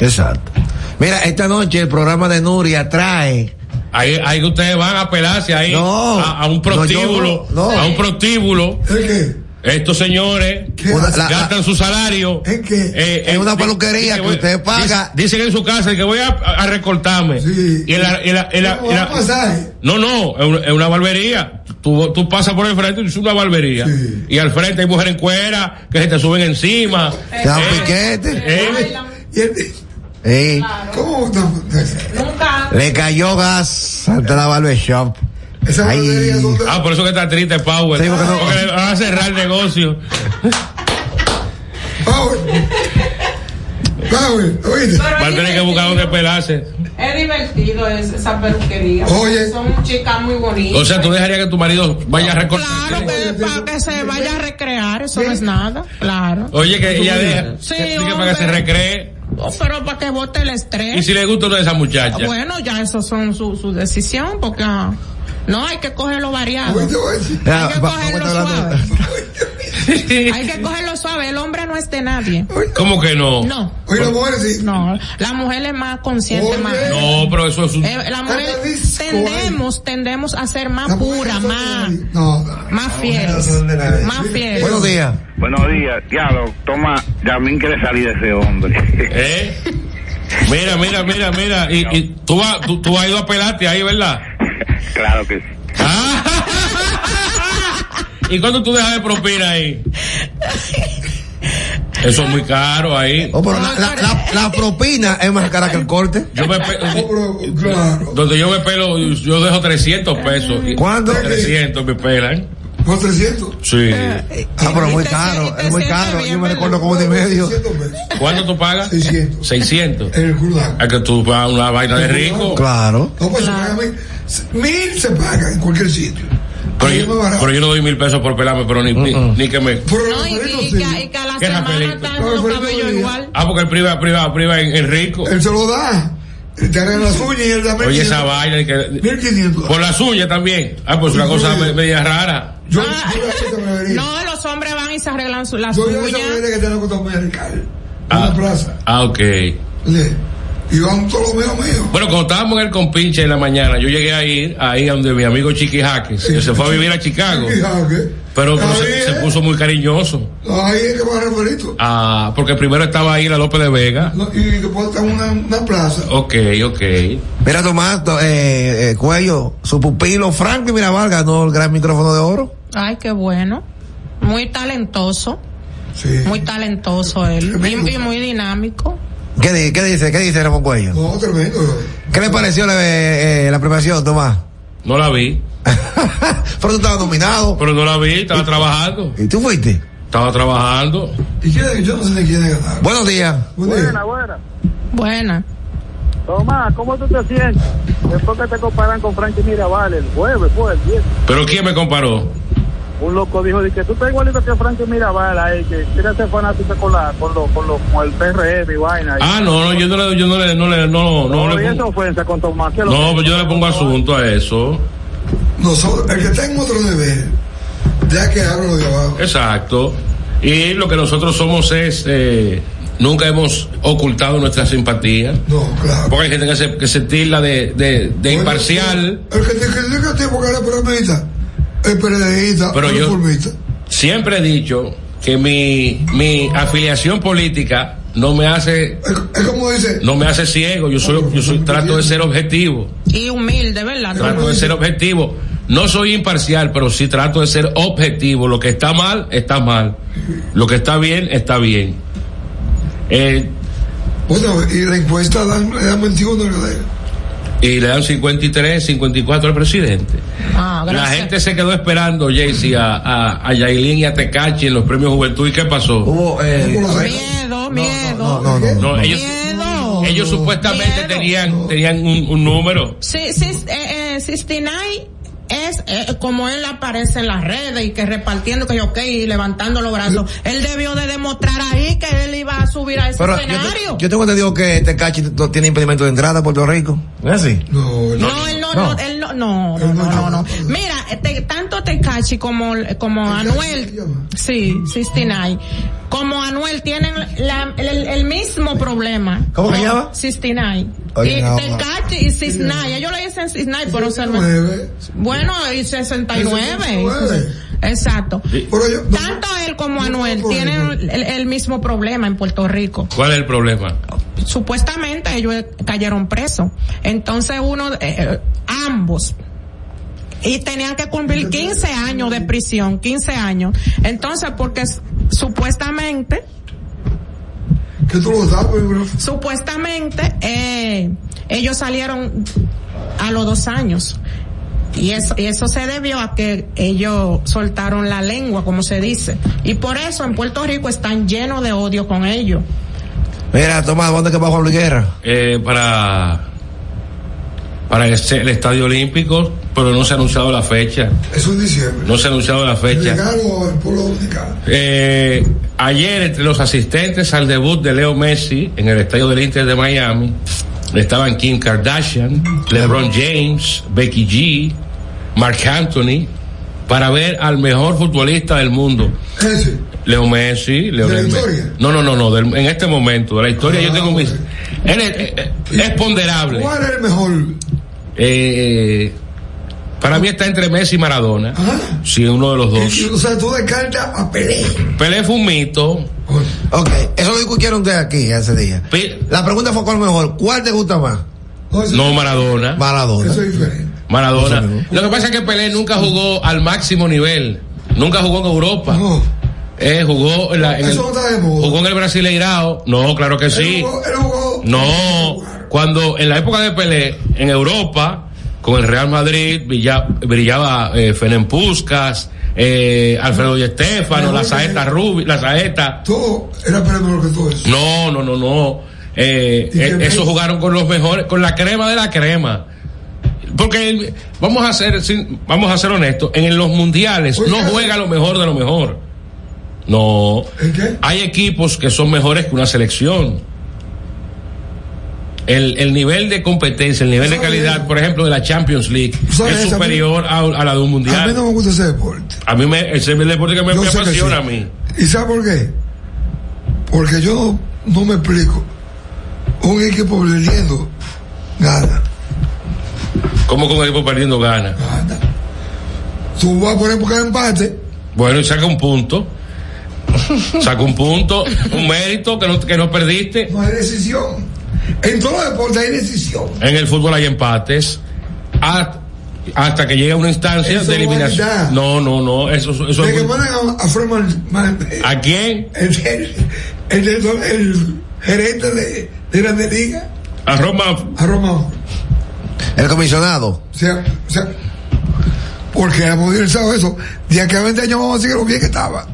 C: Exacto. Mira, esta noche el programa de Nuria trae.
A: Ahí, ahí ustedes van a pelarse ahí
C: No,
A: a, a un
C: no,
A: prostíbulo,
C: yo no,
A: a un prostíbulo. Estos señores
C: Una- la-
A: gastan su salario
B: ¿En qué?
A: eh,
C: En
A: eh,
C: una peluquería que
A: voy-
C: usted paga.
A: dice- Dicen en su casa que voy a, a recortarme. Y en la- en en la-
B: ¿Cómo
A: en no, no, es una, barbería. Tú, tú pasas por el frente y es una barbería. Y al frente hay mujeres en cuera que se te suben encima.
C: Te dan
A: Eh,
C: piquete.
A: eh,
B: Y ¿Cómo?
D: Nunca.
C: le cayó gas ante la
B: son de-
A: Ah, por eso que está triste Power.
C: Sí, porque no-
A: Porque le van a cerrar el negocio.
B: Power. Power, oíste.
A: Va a tener que buscar donde pelarse.
D: Es divertido es- esa peluquería.
B: Oye.
D: Son chicas muy bonitas.
A: O sea, tú dejarías que tu marido vaya a recortar.
D: Claro, que, para que se vaya a recrear, eso no es nada, claro.
A: Oye, que ella deja.
D: Sí,
A: que- que para que se recree.
D: Oh, Pero para que bote el estrés.
A: Y si le gusta una de esas muchachas.
D: Bueno, ya eso son su, su decisión, porque ah, no hay que cogerlo variado. Hay que
C: va-
D: cogerlo suave. Hay que cogerlo suave. El hombre no es de nadie.
A: ¿Cómo que no?
D: No.
B: Oye, la mujer sí.
D: No, la mujer es más consciente,
B: Oye.
D: más.
A: No, pero eso es un.
D: Eh, la mujer tendemos, tendemos a ser más pura,
B: no
D: más.
B: No, no.
D: más fieles,
C: nadie.
D: más fieles.
C: Buenos días.
E: Buenos días. Diablo, toma, Yamín quiere salir de ese hombre.
A: ¿Eh? Mira, mira, mira, mira. Y, y tú, vas- tú, tú has ido a pelarte ahí, ¿verdad?
E: claro que sí.
A: Ah. ¿Y cuánto tú dejas de propina ahí? Eso es muy caro ahí.
C: Oh, pero la, la, la, la propina es más cara que el corte.
A: Yo me pe-
B: Oh, pero, claro.
A: donde yo me pelo, yo dejo 300 pesos. Y-
C: ¿Cuánto?
A: 300 me pelan.
B: ¿Por 300?
A: Sí.
C: Ah, pero muy caro, es muy caro. Yo me recuerdo como de medio.
B: 600 pesos.
A: ¿Cuánto tú pagas?
B: 600.
A: 600.
B: En el Curdago.
A: Es que tú pagas una vaina de rico.
C: Claro.
B: No, pues se paga mil. Mil se paga en cualquier sitio.
A: Pero yo, pero yo no doy mil pesos por pelarme, pero ni, ni, ni que me.
B: Pero
D: No, y, y
B: sí.
D: que, y que a la
A: ¿Qué
D: semana cabellos
B: no.
D: igual.
A: Ah, porque el priva, priva, priva en, en rico.
B: Él se lo da. Él te arregla las uñas y él da
A: Oye, esa
B: 1500.
A: vaina. que-
B: 1500.
A: por las uñas también. Ah, pues una cosa me- media rara.
B: Yo,
D: Ah,
B: yo.
D: No, los hombres van y se arreglan su- las
B: Yo voy a esa
D: uñas.
B: bravería que te la costa muy radical. En
A: Ah.
B: la plaza.
A: Ah, ok.
B: Le. Y van todos los míos míos.
A: Bueno, cuando estábamos en el compinche en la mañana, yo llegué a ir ahí a donde mi amigo Chiqui Jaques, que se fue a vivir a Chicago, pero, se, se puso muy cariñoso.
B: Ahí es que va Rafaelito.
A: Ah, porque primero estaba ahí la López de Vega.
B: No, y después está en una, una plaza.
A: Ok, ok.
C: Mira, Tomás, to- eh, eh, Cuello, su pupilo Franklin Mirabal ganó el gran micrófono de oro.
D: Ay, qué bueno. Muy talentoso,
B: Sí.
D: muy talentoso él. Y, y muy dinámico.
C: ¿Qué, di- qué dice? ¿Qué dice Ramón Cuello?
B: No, tremendo.
C: ¿Qué le pareció la, eh, la premiación, Tomás?
A: No la vi,
C: Pero tú estabas nominado.
A: pero no la vi, estaba trabajando.
C: ¿Y tú fuiste?
A: Estaba trabajando.
B: ¿Y quién, yo no sé de quién es ganar.
C: Buenos días.
B: Buen día.
O: Buena, buena.
D: Buena.
O: Tomás, ¿cómo tú te sientes? Después que te comparan con Frankie Mirabal el jueves, fue el viernes.
A: Pero ¿quién me comparó?
O: Un loco dijo de que tú estás igualito que Frankie Mirabal ahí, que quiere ser fanático con la, con lo, con lo, con el PRM y vaina.
A: Ah, no, no, yo no le, yo no le, no le, no, no,
O: no,
A: le pongo,
O: ofensa con Tomás. ¿qué es lo
A: no, pero yo le pongo asunto a eso.
B: Nosotros, el que está en otro nivel, ya que hablo lo de abajo.
A: Exacto. Y lo que nosotros somos es, eh, nunca hemos ocultado nuestra simpatía.
B: No, claro.
A: Porque hay gente que, se, que sentirla de, de, de imparcial.
B: El que te critica a ti porque eres es
A: Pero yo-. Siempre he dicho que mi, mi afiliación política no me hace,
B: Es, es como dice,
A: no me hace ciego. Yo soy, yo soy, trato de ser objetivo.
D: Y humilde, ¿verdad?
A: Trato de ser objetivo. No soy imparcial, pero sí trato de ser objetivo. Lo que está mal, está mal. Lo que está bien, está bien. Eh,
B: bueno, y la encuesta dan, dan 21 RD.
A: Y le dan 53, 54 al presidente.
D: Ah,
A: La gente se quedó esperando, Jaycee, a, a, a Yailin y a Tecachi en los premios Juventud. ¿Y qué pasó?
C: Hubo, eh,
D: Miedo, miedo.
C: no, no, no.
A: No, ellos,
D: Miedo.
A: ellos supuestamente
D: Miedo.
A: tenían, tenían un, un número.
D: Sí, sí, eh, eh, 69 es eh, como él aparece en las redes y que repartiendo que yo ok y levantando los brazos. Él debió de demostrar ahí que él iba a subir a ese
C: Pero yo,
D: escenario.
C: te- yo tengo entendido que Tecachi no tiene impedimento de entrada a Puerto Rico. ¿No es así?
B: No, no.
D: no, él no,
C: no.
D: no, él no, no, no, no, no, no. Mira, Tecachi como, como Anuel, sí, 69, como Anuel tienen la- el, el mismo problema.
C: ¿Cómo se llama?
D: 69.
C: Oye,
D: y
C: no,
D: y 69, ellos le dicen 69, pero se me-
B: Nueve.
D: Bueno, y 69.
B: 69.
D: Exacto.
B: Pero yo, no,
D: Tanto él como
B: no,
D: Anuel
B: no,
D: tienen el, el mismo problema en Puerto Rico.
A: ¿Cuál es el problema?
D: Supuestamente ellos cayeron presos. Entonces uno, eh, eh, ambos, y tenían que cumplir 15 años de prisión, 15 años. Entonces, porque supuestamente,
B: que tú lo sabes, bro.
D: supuestamente, eh, ellos salieron a los dos años. Y eso, y eso se debió a que ellos soltaron la lengua, como se dice. Y por eso en Puerto Rico están llenos de odio con ellos.
C: Mira, Tomás, ¿dónde que va Juan Luis Guerra?
A: Eh, para para el, el Estadio Olímpico, pero no se ha anunciado la fecha.
B: Es un diciembre.
A: No se ha anunciado la fecha.
B: Regalo al pueblo dominicano.
A: Eh, ayer, entre los asistentes al debut de Leo Messi en el estadio del Inter de Miami, estaban Kim Kardashian, LeBron James, Becky G, Mark Anthony, para ver al mejor futbolista del mundo.
B: Ese.
A: Leo Messi, Leo
B: ¿De la
A: Messi.
B: historia?
A: No, no, no, no, del- en este momento, de la historia yo tengo mis. Él es, es- es ponderable.
B: ¿Cuál es el mejor?
A: Eh, para mí está entre Messi y Maradona. Sí, uno de los dos.
B: O sea, tú descartas a Pelé.
A: Pelé fue un mito.
C: Ok, eso lo discutieron ustedes aquí ese día. La pregunta fue cuál mejor. ¿Cuál te gusta más?
A: No Maradona.
C: Maradona.
B: Eso es diferente.
A: Maradona. Lo que pasa es que Pelé nunca jugó al máximo nivel. Nunca jugó en Europa. Eh, jugó en, la- en el,
B: Eso no está de moda.
A: jugó en el Brasileirao. No, claro que sí.
B: Él jugó- él jugó-
A: No, cuando en la época de Pelé, en Europa, con el Real Madrid, brilla- brillaba eh, Puskas, eh, Alfredo Di Stefano, la saeta Rubi, la saeta.
B: Todo era Pelé mejor que todo eso.
A: No, no, no, no. Eh,
B: ¿Y qué
A: eh,
B: me-
A: eso jugaron con los mejores, con la crema de la crema. Porque vamos a ser, vamos a ser honestos, en los mundiales no juega lo mejor de lo mejor. No. Hay equipos que son mejores que una selección. El, el nivel de competencia, el nivel de calidad, por ejemplo, de la Champions League es
B: a mí-
A: superior a, a la de un
B: A mí
A: mundial.
B: no me gusta ese deporte.
A: A mí me, ese es el deporte que me, me
B: que
A: apasiona
B: sí.
A: a mí.
B: ¿Y sabes por qué? Porque yo no, me explico. Un equipo perdiendo gana.
A: ¿Cómo con el equipo perdiendo gana?
B: Tú vas a poner porque empate.
A: Bueno, y saca un punto. Saca un punto, un mérito que no, que no perdiste.
B: No hay decisión. En todos los deportes hay decisión.
A: En el fútbol hay empates. Hasta, hasta que llega una instancia
B: Eso
A: de eliminación. No, no, no. Eso, eso
B: de
A: es
B: que a, a
A: ¿A quién?
B: el, el, el, el- el gerente de, de Grande Liga.
A: A Roma.
B: A Roma.
C: El comisionado.
B: O sea, o sea, porque hemos modernizado eso. De aquí a 20 años vamos a seguir lo bien que estaba.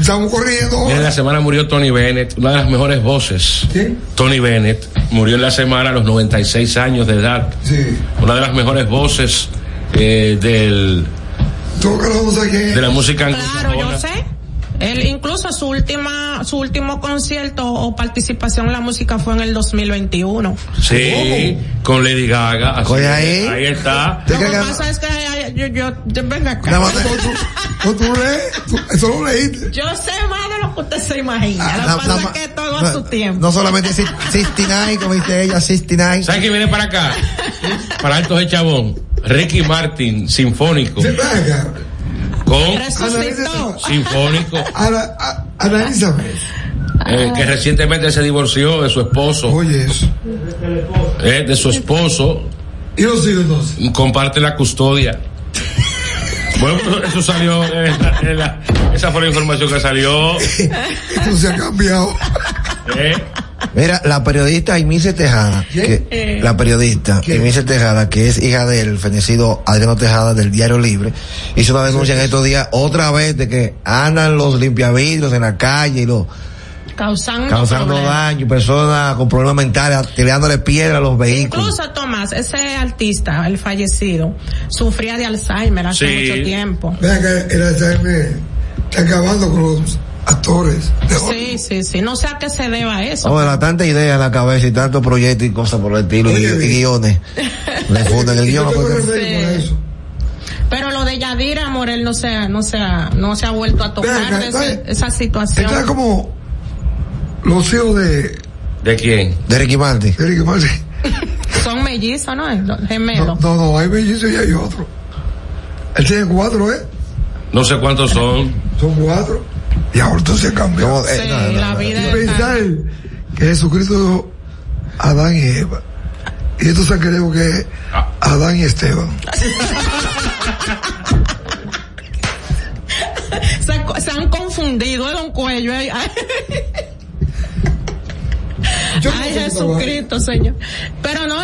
B: Estamos corriendo.
A: Mira, en la semana murió Tony Bennett, una de las mejores voces. Tony Bennett murió en la semana a los 96 años de edad.
B: Sí.
A: Una de las mejores voces eh, del,
B: que no sé
A: de la música
D: Claro, yo sé. Él incluso su última, su último concierto o participación en la música fue en el 2021.
A: Sí, con Lady Gaga. así
C: Oye, ahí.
A: ahí está.
D: Lo que pasa es que yo, yo, yo- venga acá.
C: Nada más-
B: ¿O tú lees? Tú- Eso lo leíste.
D: Yo sé más de lo que usted se imagina. Lo que pasa es que todo a su tiempo.
C: No solamente sis- 69, como dice ella, 69.
A: ¿Sabes quién viene para acá? Para Altos de Chabón. Ricky Martin, sinfónico.
B: Venga,
A: Con sinfónico.
B: ana- a- analízame.
A: eh, que recientemente se divorció de su esposo.
B: Oye, eso.
A: eh, de su esposo.
B: ¿Y los hijos entonces?
A: Comparte la custodia. Bueno, eso salió. en la- en la- esa fue la información que salió.
B: Esto se ha cambiado.
A: eh.
C: Mira, la periodista Emilce Tejada, que, la periodista Emilce Tejada, que es hija del fenecido Adriano Tejada del Diario Libre, hizo una denuncia en estos días otra vez de que andan los limpiavidrios en la calle y los
D: Causando,
C: causando daño, personas con problemas mentales tirándole piedra a los vehículos.
D: Incluso Tomás, ese artista, el fallecido, sufría de Alzheimer hace
A: Sí.
D: mucho tiempo.
B: Vean que el Alzheimer está acabando con los actores. de.
D: Sí, sí, sí. No sé a qué se deba eso.
C: Hombre, la tanta idea en la cabeza y tantos proyectos y cosas por el estilo y,
B: Oye,
C: y guiones. Le funden el
B: guion. Eso.
D: Pero lo de Yadira Morel no se ha, no se ha, no se ha vuelto a tocar
B: Venga,
D: de ese- esa situación.
B: Está como los hijos de,
A: ¿De quién?
C: De Ricky Martin.
B: de Ricky Martin.
D: Son mellizos, ¿no? Los
B: No,
D: Gemelos.
B: no, no, hay mellizos y hay otro. Él tiene cuatro, ¿eh?
A: No sé cuántos son.
B: Son cuatro. Y ahora todo se cambió.
C: No, eh,
D: Sí,
C: no, no,
D: la
C: no.
D: vida
B: Y
D: está-
B: pensar que Jesucristo dijo Adán y Eva. Y esto se creo que es Adán y Esteban.
D: se, se han confundido de un cuello. eh. Ay, Jesucristo, Señor. Pero no,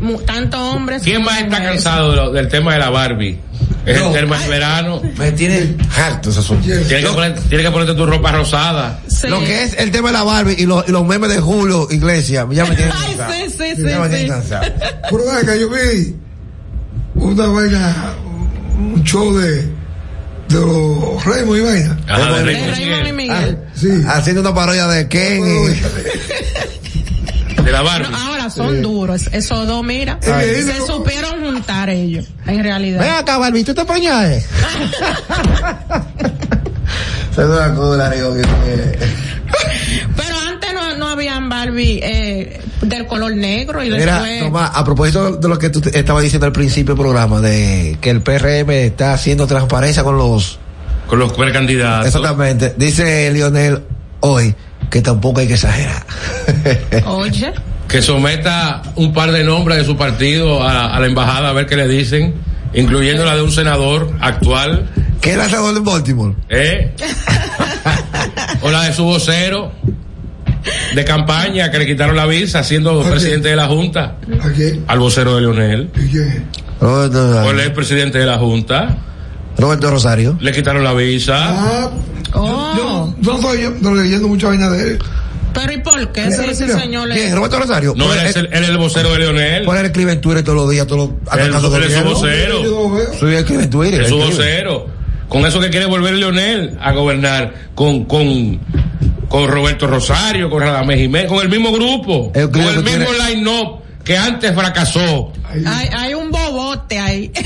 D: mu- tantos hombres.
A: ¿Quién más está cansado de lo- del tema de la Barbie? Es el tema del verano.
C: Me tiene harto ese asunto.
A: Tienes que, poner- tienes que ponerte tu ropa rosada.
D: Sí.
C: Lo que es el tema de la Barbie y los, y los memes de Julio Iglesias, ya me tienen
D: Ay,
C: cansado.
D: sí, sí, sí,
C: Ya me
D: sí.
C: tienen cansado.
B: Pero ven que yo vi una vaina, un show de, de los Raymond y vaina.
A: Ajá, de
D: De
A: Raymond
D: Raymond y Miguel.
B: Sí.
C: Haciendo una parodia de Ken y...
A: De la Barbie.
D: No, ahora son duros. Esos dos, mira.
B: Ay.
D: Se supieron juntar ellos, en realidad.
C: Ven acá, Barbie, ¿tú te pañajes? Se da la digo que...
D: Pero antes no, no habían Barbie eh, del color negro y
C: Mira,
D: después.
C: Tomás, a propósito de lo que tú estabas diciendo al principio del programa, de que el PRM está haciendo transparencia con los...
A: Con los precandidatos.
C: Exactamente. Dice Lionel hoy que tampoco hay que exagerar.
D: Oye.
A: Que someta un par de nombres de su partido a, a la embajada a ver qué le dicen, incluyendo la de un senador actual.
C: ¿Qué es el senador de Baltimore?
A: ¿Eh? o la de su vocero de campaña que le quitaron la visa siendo presidente de la Junta.
B: ¿A quién?
A: Al vocero de Leonel.
B: ¿Y quién?
C: Roberto,
A: O el presidente de la Junta.
C: Roberto Rosario.
A: Le quitaron la visa.
B: Ah,
D: Oh,
B: yo no estoy yo, leyendo mucha vaina de él.
D: pero ¿y por qué?
B: ¿Qué
D: Si ese señor le.
C: ¿Quién? Roberto Rosario.
A: No, él
C: el-
A: es el, él es el vocero de Leonel.
C: Por él escribe en Twitter todos los días, todos los
A: Él, es su vocero.
B: Yo no veo.
C: Soy escribe en Twitter.
A: Es su vocero. Con eso que quiere volver Leonel a gobernar. Con, con, con Roberto Rosario, con Radamés Jiménez, con el mismo grupo.
C: El
A: con el mismo
C: tiene-
A: line-up que antes fracasó.
D: Hay, hay un bobote ahí.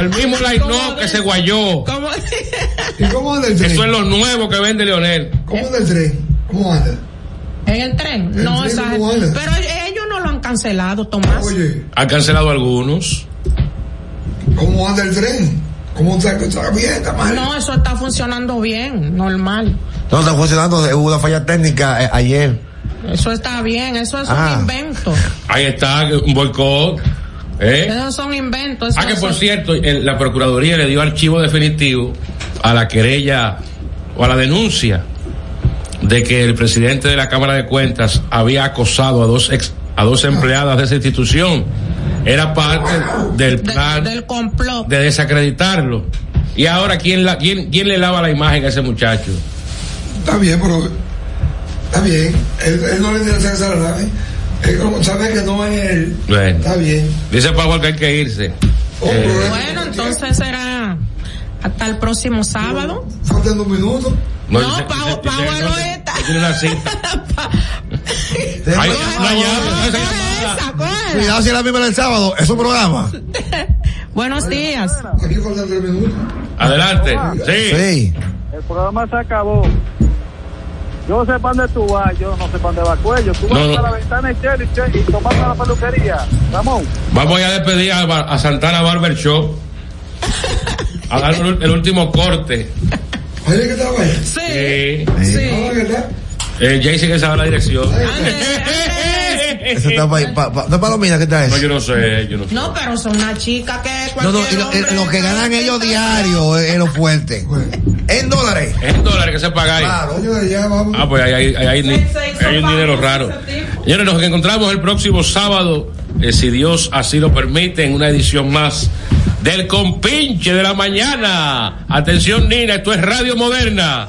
A: El mismo line-up que se guayó.
D: ¿Cómo?
B: ¿Y cómo anda el tren?
A: Eso es lo nuevo que vende Leonel.
B: ¿Cómo anda el tren? ¿Cómo anda?
D: en el tren.
B: El
D: no,
B: tren.
D: Pero ellos no lo han cancelado, Tomás.
B: Oye,
A: Han cancelado algunos.
B: ¿cómo anda el tren? ¿Cómo está? ¿Está bien? ¿Está mal?
D: No, eso está funcionando bien, normal.
C: No, está funcionando. Hubo una falla técnica eh, ayer.
D: Eso está bien, eso es
C: Ah.
D: un invento.
A: Ahí está, un boicot. ¿Eh?
D: Esos son inventos.
A: Ah, que por cierto, el- la Procuraduría le dio archivo definitivo a la querella o a la denuncia de que el presidente de la Cámara de Cuentas había acosado a dos ex- a dos empleadas de esa institución. Era parte del
D: de-
A: plan
D: del complot.
A: de desacreditarlo. Y ahora, ¿quién, la, quién, quién le lava la imagen a ese muchacho?
B: Está bien, pero está bien. Él, él no le interesa esa nave. Como sabe que no es él.
A: Bueno,
B: Está bien.
A: dice Pablo que hay que irse.
B: Oh,
A: Eh,
D: Bueno, entonces será hasta el próximo sábado.
B: Faltan dos minutos.
D: No,
A: dice-
D: Pau-
A: dice-
D: Pau
A: dice-
D: no está.
A: Tiene una cita. Hay una llave.
C: Cuidado si es la misma del sábado. Es un programa.
D: Buenos días.
B: Aquí faltan tres minutos.
A: Adelante. Sí.
C: Sí.
O: El programa se acabó. Yo sé para dónde tú vas, yo no sé para dónde va Cuello. Tú vas
A: No, no.
O: a la ventana y Chel y, Chel y tomando la peluquería. Ramón.
A: Vamos ya a despedir a, a Santana Barber Shop. A dar el, el último corte.
B: Oye, que trabaja.
D: Sí.
A: Eh,
D: Sí.
B: Ah, ¿verdad?
A: eh, Jaycee que sabe la dirección.
C: Eso está pa, pa, pa- no palomina, ¿qué tal
A: No,
C: es?
A: yo no sé, yo no sé.
D: No, pero son una chica que
C: No, no, lo, y lo que ganan ellos diario es, lo fuerte. En dólares.
A: Es en dólares que se paga ahí.
C: Claro.
B: De allá vamos.
A: Ah, pues ahí hay, hay, hay,
D: Seis, seis,
A: hay un dinero raro. Señores, nos encontramos el próximo sábado, eh, si Dios así lo permite, en una edición más del compinche de la mañana. Atención, Nina, esto es Radio Moderna.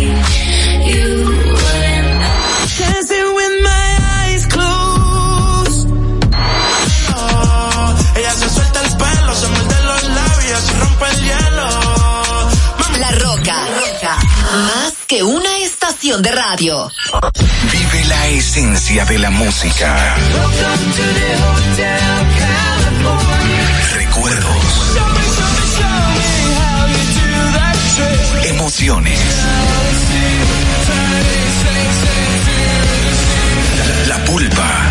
Q: Más que una estación de radio.
K: Vive la esencia de la música. Recuerdos, emociones. La pulpa,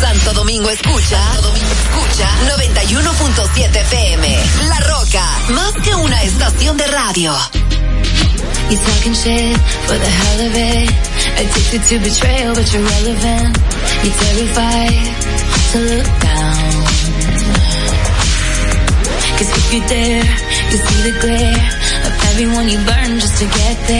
Q: Santo Domingo escucha, escucha 91.7 PM. La Roca, más que una estación de radio.
J: You talking shit for the hell of it. Addicted to betrayal, but you're relevant. You're terrified to look down. Cause if you dare, you see the glare of everyone you burn just to get there.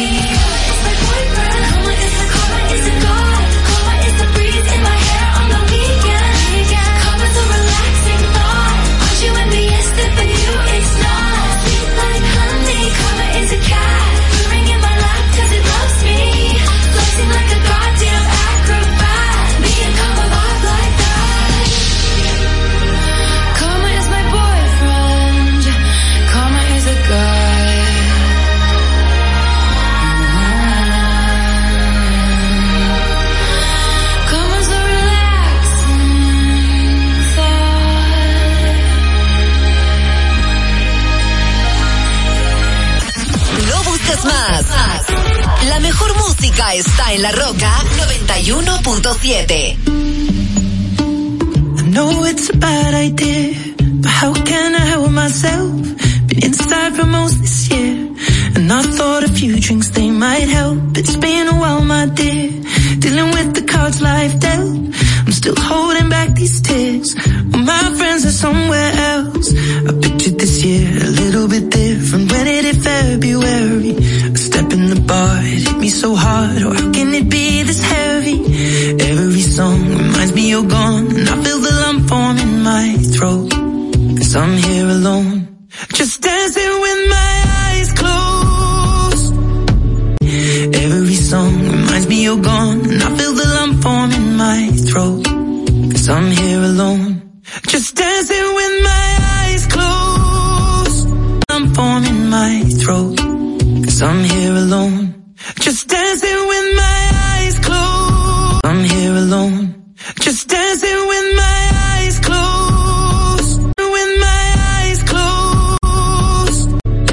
Q: Música está en La Roca 91.7.
R: I know it's a bad idea, but how can I help myself? Been inside for most this year, and I thought a few drinks they might help. It's been a while, my dear, dealing with the cards life dealt. I'm still holding back these tears. Well, my friends are somewhere else. I pictured this year a little bit different. When it hit February, the bar, it hit me so hard. Or how can it be this heavy? Every song reminds me you're gone. and I feel